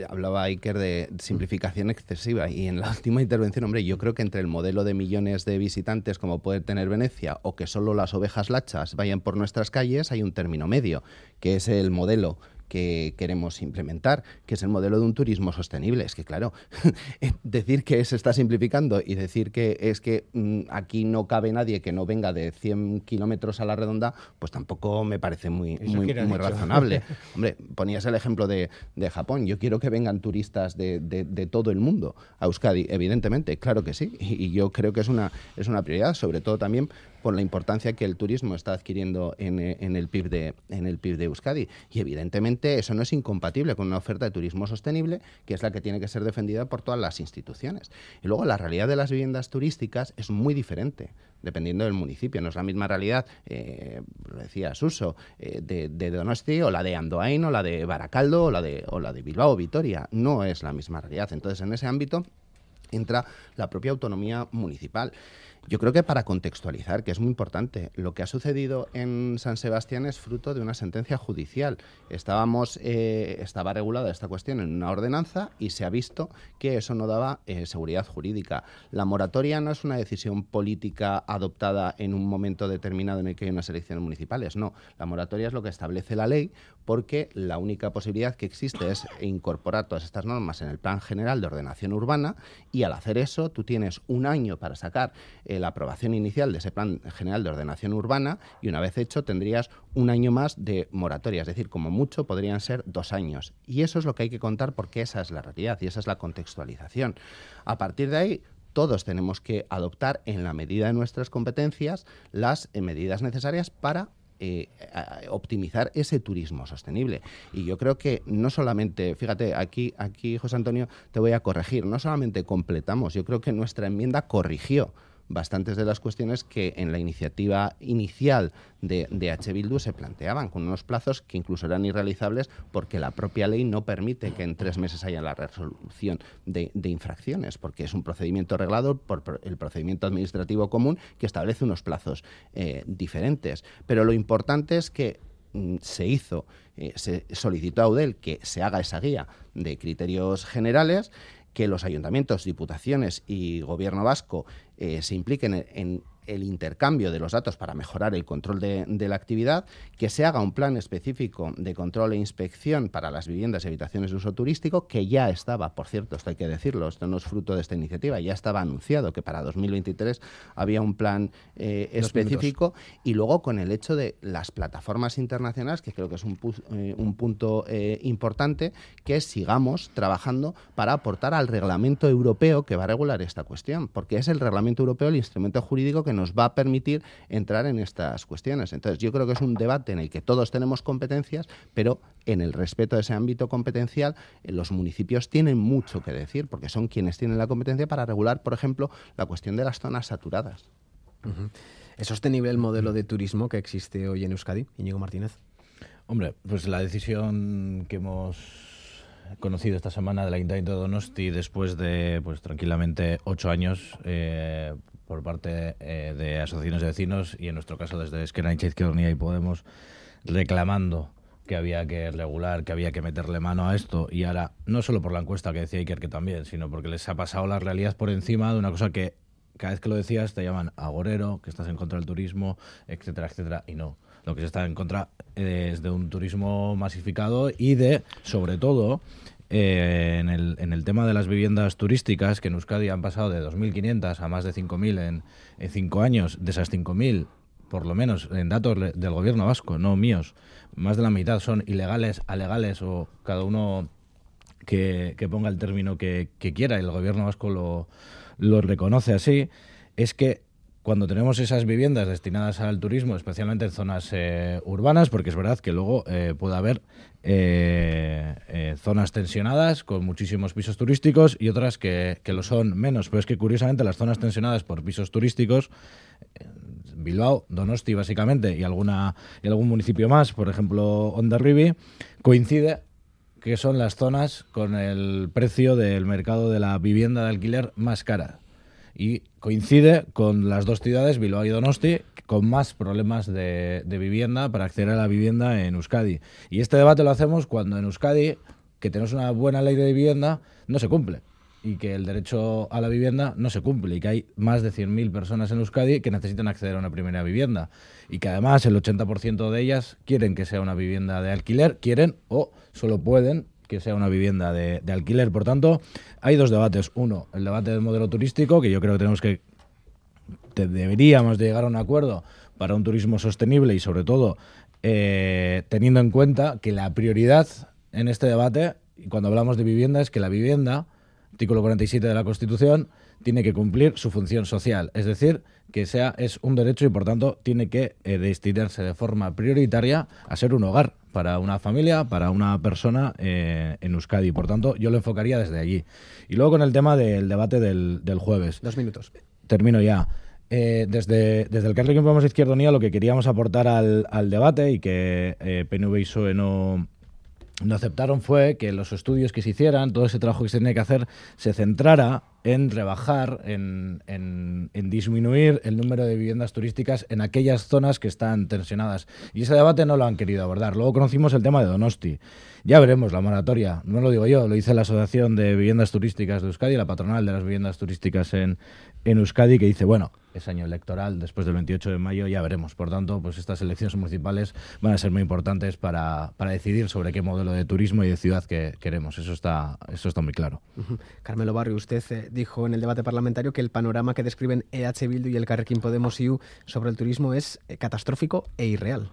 hablaba Iker de simplificación excesiva y en la <laughs> última intervención hombre, yo creo que entre el modelo de millones de visitantes como puede tener Venecia o que solo las ovejas lachas vayan por nuestras calles, hay un término medio, que es el modelo que queremos implementar, que es el modelo de un turismo sostenible. Es que, claro, <laughs> decir que se está simplificando y decir que es que mm, aquí no cabe nadie que no venga de 100 kilómetros a la redonda, pues tampoco me parece muy, muy, razonable. <laughs> Hombre, ponías el ejemplo de, Japón. Yo quiero que vengan turistas de, todo el mundo a Euskadi, evidentemente, claro que sí. Y, yo creo que es una, es una prioridad, sobre todo también por la importancia que el turismo está adquiriendo en, el PIB de, en el PIB de Euskadi. Y evidentemente eso no es incompatible con una oferta de turismo sostenible, que es la que tiene que ser defendida por todas las instituciones. Y luego la realidad de las viviendas turísticas es muy diferente dependiendo del municipio. No es la misma realidad, eh, lo decía Suso, eh, de, Donosti o la de Andoain o la de Baracaldo o la de, o la de Bilbao o Vitoria. No es la misma realidad. Entonces, en ese ámbito entra la propia autonomía municipal. Yo creo que para contextualizar, que es muy importante, lo que ha sucedido en San Sebastián es fruto de una sentencia judicial. Estábamos, eh, estaba regulada esta cuestión en una ordenanza y se ha visto que eso no daba eh, seguridad jurídica. La moratoria no es una decisión política adoptada en un momento determinado en el que hay unas elecciones municipales, no. La moratoria es lo que establece la ley porque la única posibilidad que existe es incorporar todas estas normas en el Plan General de Ordenación Urbana y al hacer eso tú tienes un año para sacar eh, la aprobación inicial de ese Plan General de Ordenación Urbana y una vez hecho tendrías un año más de moratoria, es decir, como mucho podrían ser dos años. Y eso es lo que hay que contar porque esa es la realidad y esa es la contextualización. A partir de ahí, todos tenemos que adoptar en la medida de nuestras competencias las eh, medidas necesarias para eh, optimizar ese turismo sostenible. Y yo creo que no solamente, fíjate, aquí, aquí, José Antonio, te voy a corregir, no solamente completamos, yo creo que nuestra enmienda corrigió bastantes de las cuestiones que en la iniciativa inicial de, de H. Bildu se planteaban, con unos plazos que incluso eran irrealizables porque la propia ley no permite que en tres meses haya la resolución de, infracciones, porque es un procedimiento reglado por el procedimiento administrativo común que establece unos plazos eh, diferentes. Pero lo importante es que mm, se hizo, eh, se solicitó a UDEL que se haga esa guía de criterios generales que los ayuntamientos, diputaciones y gobierno vasco eh, se impliquen en, el intercambio de los datos para mejorar el control de, la actividad, que se haga un plan específico de control e inspección para las viviendas y habitaciones de uso turístico, que ya estaba, por cierto, esto hay que decirlo, esto no es fruto de esta iniciativa, ya estaba anunciado que para 2023 había un plan eh, específico, y luego con el hecho de las plataformas internacionales, que creo que es un, eh, un punto eh, importante, que sigamos trabajando para aportar al reglamento europeo que va a regular esta cuestión, porque es el reglamento europeo el instrumento jurídico que nos va a permitir entrar en estas cuestiones. Entonces, yo creo que es un debate en el que todos tenemos competencias, pero en el respeto de ese ámbito competencial, eh, los municipios tienen mucho que decir, porque son quienes tienen la competencia para regular, por ejemplo, la cuestión de las zonas saturadas. ¿Es sostenible el modelo de turismo que existe hoy en Euskadi, Íñigo Martínez? Hombre, pues la decisión que hemos conocido esta semana del Ayuntamiento de Donosti después de, pues tranquilamente, ocho años eh, por parte eh, de asociaciones de vecinos y en nuestro caso desde Esquerra Izquierda y Podemos reclamando que había que regular, que había que meterle mano a esto y ahora no solo por la encuesta que decía Iker que también, sino porque les ha pasado la realidad por encima de una cosa que cada vez que lo decías te llaman agorero, que estás en contra del turismo, etcétera, etcétera, y no. Lo que se está en contra es de un turismo masificado y de, sobre todo, eh, en, el, en, el, tema de las viviendas turísticas, que en Euskadi han pasado de 2.500 a más de 5.000 en, en cinco años, de esas 5.000, por lo menos en datos del gobierno vasco, no míos, más de la mitad son ilegales, alegales o cada uno que, que ponga el término que, quiera y el gobierno vasco lo, lo reconoce así, es que cuando tenemos esas viviendas destinadas al turismo, especialmente en zonas eh, urbanas, porque es verdad que luego eh, puede haber eh, zonas tensionadas con muchísimos pisos turísticos y otras que, lo son menos. Pero es que curiosamente las zonas tensionadas por pisos turísticos, Bilbao, Donosti básicamente y, alguna, y algún municipio más, por ejemplo Ondarribi, coincide que son las zonas con el precio del mercado de la vivienda de alquiler más cara y coincide con las dos ciudades, Bilbao y Donosti, con más problemas de, vivienda para acceder a la vivienda en Euskadi. Y este debate lo hacemos cuando en Euskadi, que tenemos una buena ley de vivienda, no se cumple y que el derecho a la vivienda no se cumple y que hay más de 100.000 personas en Euskadi que necesitan acceder a una primera vivienda y que además el 80% de ellas quieren que sea una vivienda de alquiler, quieren o solo pueden que sea una vivienda de, alquiler. Por tanto, hay dos debates. Uno, el debate del modelo turístico, que yo creo que tenemos que deberíamos llegar a un acuerdo para un turismo sostenible y sobre todo eh, teniendo en cuenta que la prioridad en este debate, y cuando hablamos de vivienda, es que la vivienda, artículo 47 de la Constitución, tiene que cumplir su función social, es decir, que sea es un derecho y por tanto tiene que eh, destinarse de forma prioritaria a ser un hogar para una familia, para una persona eh, en Euskadi. Por tanto, yo lo enfocaría desde allí. Y luego con el tema del debate del, jueves. Dos minutos. Termino ya. Eh, desde, desde el Carlos Podemos Izquierdonía lo que queríamos aportar al, al debate y que eh, PNV y PSOE no, no aceptaron fue que los estudios que se hicieran, todo ese trabajo que se tenía que hacer, se centrara en rebajar, en, en, disminuir el número de viviendas turísticas en aquellas zonas que están tensionadas. Y ese debate no lo han querido abordar. Luego conocimos el tema de Donosti. Ya veremos la moratoria, no lo digo yo, lo dice la Asociación de Viviendas Turísticas de Euskadi, la patronal de las viviendas turísticas en, en Euskadi, que dice, bueno, es año electoral, después del 28 de mayo ya veremos. Por tanto, pues estas elecciones municipales van a ser muy importantes para, para decidir sobre qué modelo de turismo y de ciudad que queremos. Eso está, eso está muy claro. Carmelo Barrio, usted eh, dijo en el debate parlamentario que el panorama que describen EH Bildu y el Carrequín Podemos IU sobre el turismo es eh, catastrófico e irreal.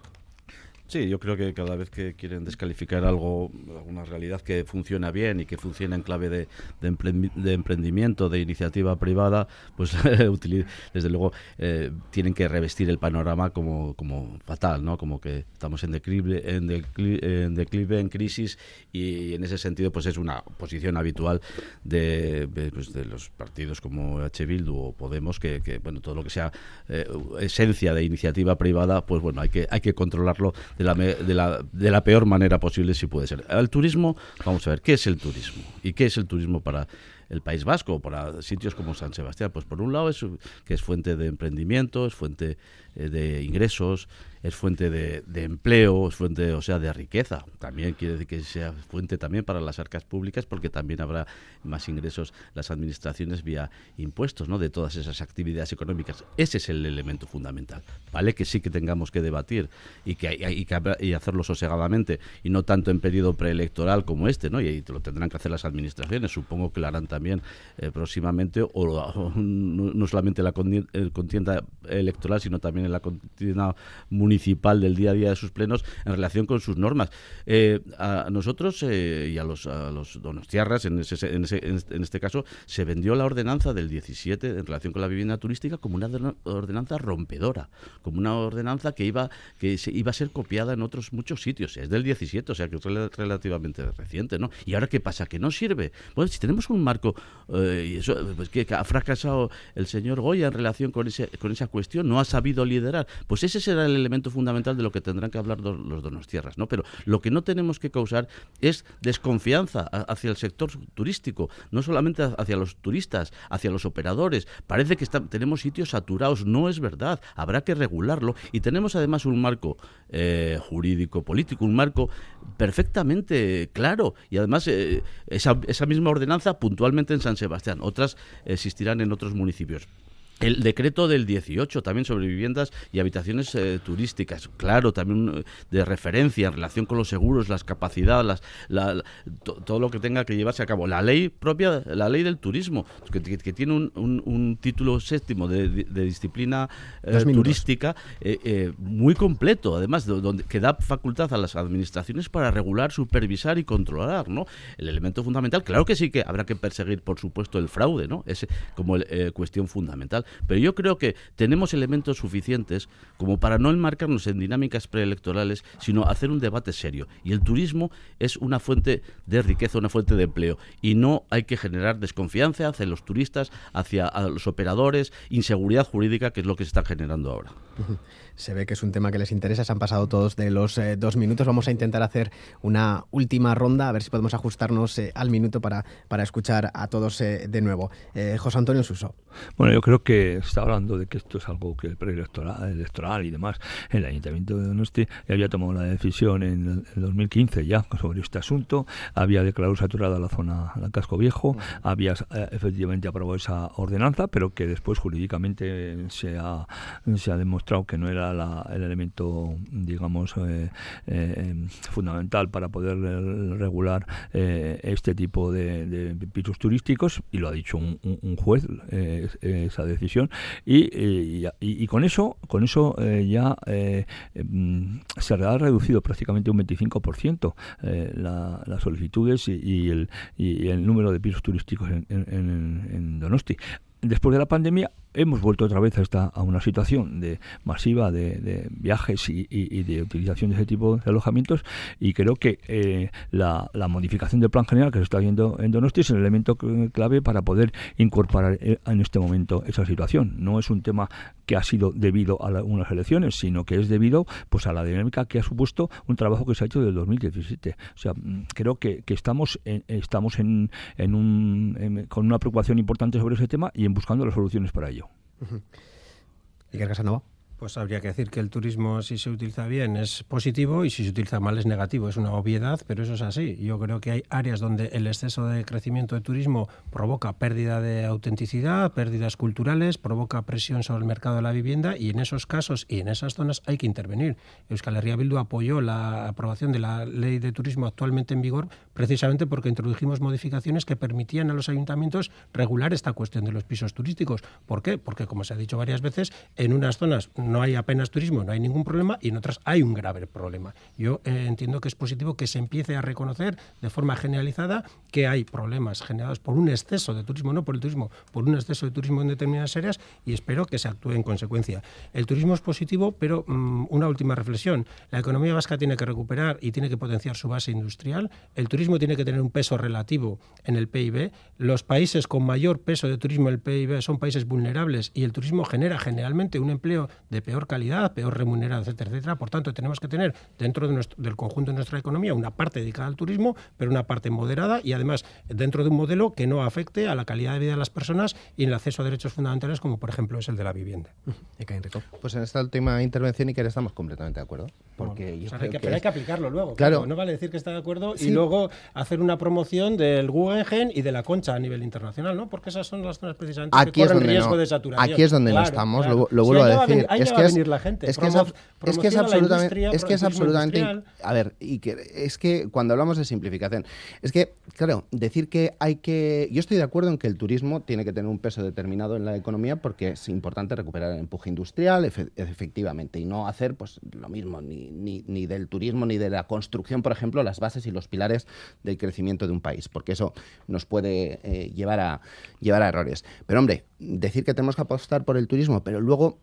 Sí, yo creo que cada vez que quieren descalificar algo, alguna realidad que funciona bien y que funciona en clave de, de, emprendimiento, de iniciativa privada, pues <laughs> desde luego eh, tienen que revestir el panorama como, como fatal, ¿no? Como que estamos en declive, en declive, en, declive, en crisis y en ese sentido pues es una posición habitual de, pues, de los partidos como H. Bildu o Podemos que, que bueno todo lo que sea eh, esencia de iniciativa privada pues bueno hay que hay que controlarlo la, de, la, de la peor manera posible si puede ser. El turismo, vamos a ver, ¿qué es el turismo? ¿Y qué es el turismo para el País Vasco, por sitios como San Sebastián. Pues por un lado es que es fuente de emprendimiento, es fuente eh, de ingresos, es fuente de, empleo, es fuente, o sea, de riqueza. También quiere decir que sea fuente también para las arcas públicas, porque también habrá más ingresos las administraciones vía impuestos, ¿no? De todas esas actividades económicas. Ese es el elemento fundamental. Vale que sí que tengamos que debatir y que, y, y hacerlo sosegadamente y no tanto en periodo preelectoral como este, ¿no? Y, lo tendrán que hacer las administraciones. Supongo que lo harán también eh, próximamente, o, <laughs> no, solamente la contienda electoral, sino también en la contienda municipal municipal del día a día de sus plenos en relación con sus normas. Eh, a nosotros eh, y a los, a los donostiarras, en, ese, en, ese, en, este caso, se vendió la ordenanza del 17 en relación con la vivienda turística como una ordenanza rompedora, como una ordenanza que iba, que iba a ser copiada en otros muchos sitios. Es del 17, o sea que es relativamente reciente, ¿no? ¿Y ahora qué pasa? ¿Que no sirve? Bueno, si tenemos un marco, eh, y eso, pues que ha fracasado el señor Goya en relación con, ese, con esa cuestión, no ha sabido liderar, pues ese será el elemento fundamental de lo que tendrán que hablar los, los donostiarras, ¿no? Pero lo que no tenemos que causar es desconfianza hacia el sector turístico, no solamente hacia los turistas, hacia los operadores. Parece que tenemos sitios saturados, no es verdad, habrá que regularlo y tenemos además un marco eh, jurídico, político, un marco perfectamente claro y además eh, esa, esa misma ordenanza puntualmente en San Sebastián, otras existirán en otros municipios. El decreto del 18 también sobre viviendas y habitaciones eh, turísticas, claro, también eh, de referencia en relación con los seguros, las capacidades, las, todo lo que tenga que llevarse a cabo. La ley propia, la ley del turismo, que, tiene un, título séptimo de, disciplina eh, turística muy completo, además, donde, que da facultad a las administraciones para regular, supervisar y controlar, ¿no? El elemento fundamental, claro que sí que habrá que perseguir, por supuesto, el fraude, ¿no? Es como cuestión fundamental pero yo creo que tenemos elementos suficientes como para no enmarcarnos en dinámicas preelectorales, sino hacer un debate serio. Y el turismo es una fuente de riqueza, una fuente de empleo. Y no hay que generar desconfianza hacia los turistas, hacia los operadores, inseguridad jurídica, que es lo que se está generando ahora. <laughs> Se ve que es un tema que les interesa. Se han pasado todos de los eh, dos minutos. Vamos a intentar hacer una última ronda, a ver si podemos ajustarnos eh, al minuto para, para escuchar a todos eh, de nuevo. José Antonio Suso. Bueno, yo creo que está hablando de que esto es algo que el preelectoral electoral y demás. El Ayuntamiento de Donosti había tomado la decisión en el 2015 ya sobre este asunto. Había declarado saturada la zona del casco viejo. Había efectivamente aprobado esa ordenanza, pero que después jurídicamente se ha, se ha demostrado que no era el elemento, digamos, eh, eh, fundamental para poder regular eh, este tipo de, pisos turísticos y lo ha dicho un, juez esa decisión. Y, y, con eso con eso ya mm, se ha reducido prácticamente un 25% las solicitudes y, el, y el número de pisos turísticos en, en Donosti. Después de la pandemia hemos vuelto otra vez a, esta, a una situación de masiva de, viajes y, de utilización de ese tipo de alojamientos y creo que eh, la, modificación del plan general que se está viendo en Donosti es el elemento clave para poder incorporar eh, en este momento esa situación. No es un tema que ha sido debido a unas elecciones, sino que es debido pues a la dinámica que ha supuesto un trabajo que se ha hecho desde 2017. O sea, mm, creo que, estamos en, estamos en, en un, con una preocupación importante sobre ese tema y en buscando las soluciones para ello. ¿Y qué Casanova? Pues habría que decir que el turismo, si se utiliza bien, es positivo y si se utiliza mal es negativo. Es una obviedad, pero eso es así. Yo creo que hay áreas donde el exceso de crecimiento de turismo provoca pérdida de autenticidad, pérdidas culturales, provoca presión sobre el mercado de la vivienda y en esos casos y en esas zonas hay que intervenir. Euskal Herria Bildu apoyó la aprobación de la ley de turismo actualmente en vigor precisamente porque introdujimos modificaciones que permitían a los ayuntamientos regular esta cuestión de los pisos turísticos. ¿Por qué? Porque, como se ha dicho varias veces, en unas zonas no hay apenas turismo, no hay ningún problema y en otras hay un grave problema. Yo eh, entiendo que es positivo que se empiece a reconocer de forma generalizada que hay problemas generados por un exceso de turismo, no por el turismo, por un exceso de turismo en determinadas áreas y espero que se actúe en consecuencia. El turismo es positivo, pero mm, una última reflexión. La economía vasca tiene que recuperar y tiene que potenciar su base industrial. El turismo tiene que tener un peso relativo en el PIB. Los países con mayor peso de turismo en el PIB son países vulnerables y el turismo genera generalmente un empleo de de peor calidad, peor remunerada, etcétera, etcétera. Por tanto, tenemos que tener dentro de nuestro, del conjunto de nuestra economía una parte dedicada al turismo, pero una parte moderada y además dentro de un modelo que no afecte a la calidad de vida de las personas y en el acceso a derechos fundamentales, como por ejemplo es el de la vivienda. Pues en esta última intervención, Iker, estamos completamente de acuerdo. Porque o sea, hay que, pero hay que aplicarlo luego. Claro. claro. No vale decir que está de acuerdo sí. y luego hacer una promoción del Guggenheim y de la Concha a nivel internacional, ¿no? Porque esas son las zonas precisamente aquí que corren riesgo no, de saturación. Aquí es donde claro, no estamos, claro. lo, lo vuelvo a decir. Es que es, venir la gente. Es que, es, es que es absolutamente, es que es absolutamente, a ver, y que es que cuando hablamos de simplificación, es que, claro, decir que hay que, yo estoy de acuerdo en que el turismo tiene que tener un peso determinado en la economía porque es importante recuperar el empuje industrial, efe, efectivamente, y no hacer pues lo mismo ni, ni, ni del turismo ni de la construcción, por ejemplo, las bases y los pilares del crecimiento de un país, porque eso nos puede eh, llevar, a, llevar a errores. Pero hombre, decir que tenemos que apostar por el turismo, pero luego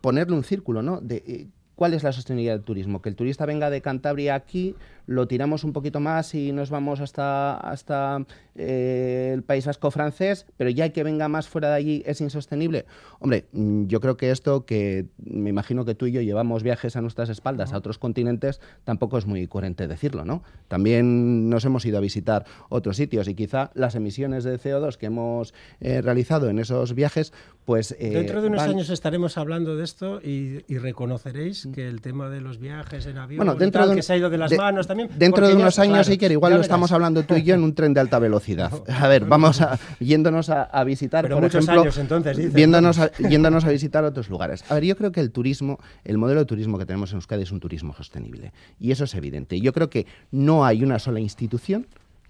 ponerle un círculo, ¿no? De, eh, ¿Cuál es la sostenibilidad del turismo? Que el turista venga de Cantabria aquí, lo tiramos un poquito más y nos vamos hasta, hasta eh, el País Vasco francés, pero ya que venga más fuera de allí es insostenible. Hombre, yo creo que esto que me imagino que tú y yo llevamos viajes a nuestras espaldas a otros continentes, tampoco es muy coherente decirlo, ¿no? También nos hemos ido a visitar otros sitios y quizá las emisiones de CO2 que hemos eh, realizado en esos viajes, pues... Eh, Dentro de unos van... años estaremos hablando de esto y, y, reconoceréis que el tema de los viajes en avión bueno, dentro tal, de un, que se ha ido de las de, manos también... Dentro de unos ya, años, claro, Iker, igual lo verás. estamos hablando tú y yo en un tren de alta velocidad. A ver, vamos a, yéndonos a, a visitar, Pero por ejemplo, años, entonces, dices, viéndonos a, yéndonos a visitar otros lugares. A ver, yo creo que el turismo, el modelo de turismo que tenemos en Euskadi es un turismo sostenible. Y eso es evidente. Yo creo que no hay una sola institución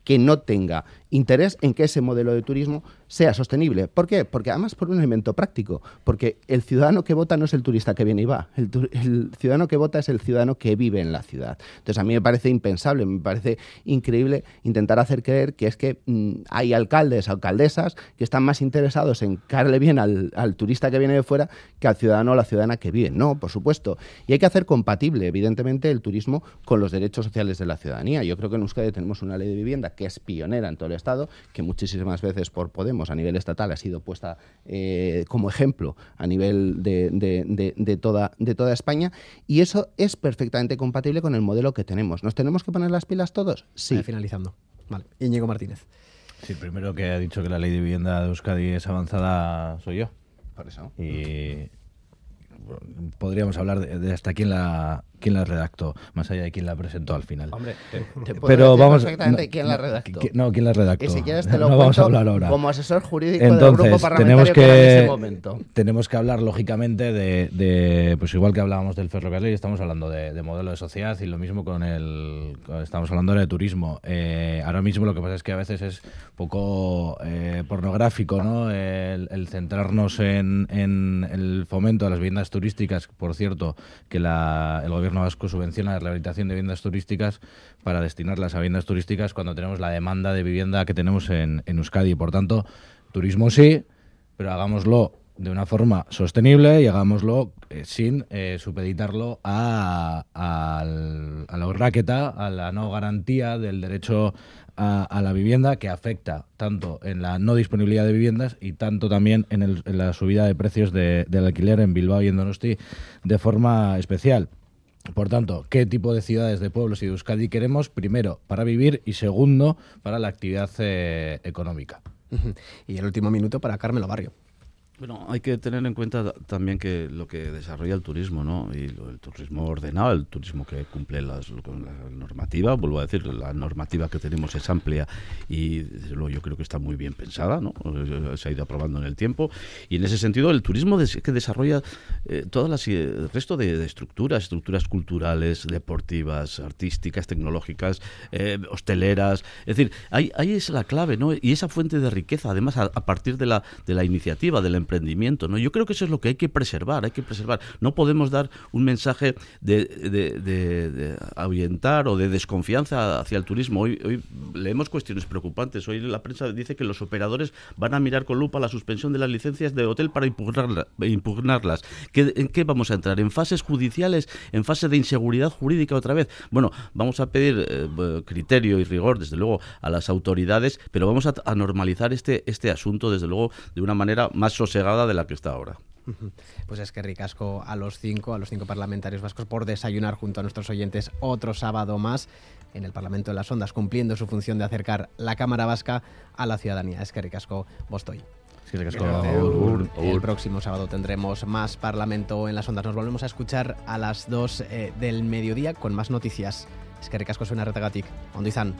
que no tenga interés en que ese modelo de turismo sea sostenible. ¿Por qué? Porque además por un elemento práctico, porque el ciudadano que vota no es el turista que viene y va, el, ciudadano que vota es el ciudadano que vive en la ciudad. Entonces a mí me parece impensable, me parece increíble intentar hacer creer que es que mmm, hay alcaldes, alcaldesas que están más interesados en caerle bien al, al, turista que viene de fuera que al ciudadano o la ciudadana que vive. No, por supuesto. Y hay que hacer compatible, evidentemente, el turismo con los derechos sociales de la ciudadanía. Yo creo que en Euskadi tenemos una ley de vivienda que es pionera en todo el Estado, que muchísimas veces por Podemos a nivel estatal ha sido puesta eh, como ejemplo a nivel de, de, de, de, toda, de toda España y eso es perfectamente compatible con el modelo que tenemos. ¿Nos tenemos que poner las pilas todos? Sí. Vale, finalizando. Vale. Íñigo Martínez. Sí, primero que ha dicho que la ley de vivienda de Euskadi es avanzada soy yo. Por eso. Y podríamos hablar de, de hasta quién la quién la redactó, más allá de quién la presentó al final. Hombre, te, te pero vamos perfectamente no, quién la redactó. No, quién la redactó. Y si quieres te <laughs> lo no cuento vamos a hablar ahora. como asesor jurídico Entonces, del grupo parlamentario tenemos que, que en ese momento. Tenemos que hablar lógicamente de, de, pues igual que hablábamos del ferrocarril, estamos hablando de, de, modelo de sociedad y lo mismo con el, estamos hablando de turismo. Eh, ahora mismo lo que pasa es que a veces es poco eh, pornográfico, ¿no? El, el centrarnos en, en, el fomento de las viviendas turísticas, por cierto, que la, el gobierno vasco subvenciona la rehabilitación de viviendas turísticas para destinarlas a viviendas turísticas cuando tenemos la demanda de vivienda que tenemos en, en Euskadi. Por tanto, turismo sí, pero hagámoslo de una forma sostenible y hagámoslo eh, sin eh, supeditarlo a, a, a, la raqueta, a la no garantía del derecho a, a, la vivienda que afecta tanto en la no disponibilidad de viviendas y tanto también en, el, en la subida de precios de, del alquiler en Bilbao y en Donosti de forma especial. Por tanto, ¿qué tipo de ciudades, de pueblos y de Euskadi queremos? Primero, para vivir y segundo, para la actividad eh, económica. Y el último minuto para Carmelo Barrio. Bueno, hay que tener en cuenta también que lo que desarrolla el turismo, ¿no? Y el turismo ordenado, el turismo que cumple las, con la normativa, vuelvo a decir, la normativa que tenemos es amplia y desde luego yo creo que está muy bien pensada, ¿no? Se ha ido aprobando en el tiempo y en ese sentido el turismo des que desarrolla eh, todas las el resto de, de, estructuras, estructuras culturales, deportivas, artísticas, tecnológicas, eh, hosteleras, es decir, ahí, ahí es la clave, ¿no? Y esa fuente de riqueza, además a, a partir de la de la iniciativa, de la emprendimiento. ¿no? Yo creo que eso es lo que hay que preservar, hay que preservar. No podemos dar un mensaje de, de, de, ahuyentar o de desconfianza hacia el turismo. Hoy, leemos cuestiones preocupantes. Hoy la prensa dice que los operadores van a mirar con lupa la suspensión de las licencias de hotel para impugnarla, impugnarlas. ¿Qué, ¿En qué vamos a entrar? ¿En fases judiciales? ¿En fase de inseguridad jurídica otra vez? Bueno, vamos a pedir eh, criterio y rigor, desde luego, a las autoridades, pero vamos a, a normalizar este, este asunto, desde luego, de una manera más sosegada de la que está ahora. Pues es que ricasco a los cinco, a los cinco parlamentarios vascos por desayunar junto a nuestros oyentes otro sábado más en el Parlamento de las Ondas, cumpliendo su función de acercar la Cámara Vasca a la ciudadanía. Es que ricasco, vos estoy. Es que ricasco. El, el próximo sábado tendremos más Parlamento en las Ondas. Nos volvemos a escuchar a las 2 eh, del mediodía con más noticias. Es que ricasco suena retagatik. Ondo izan.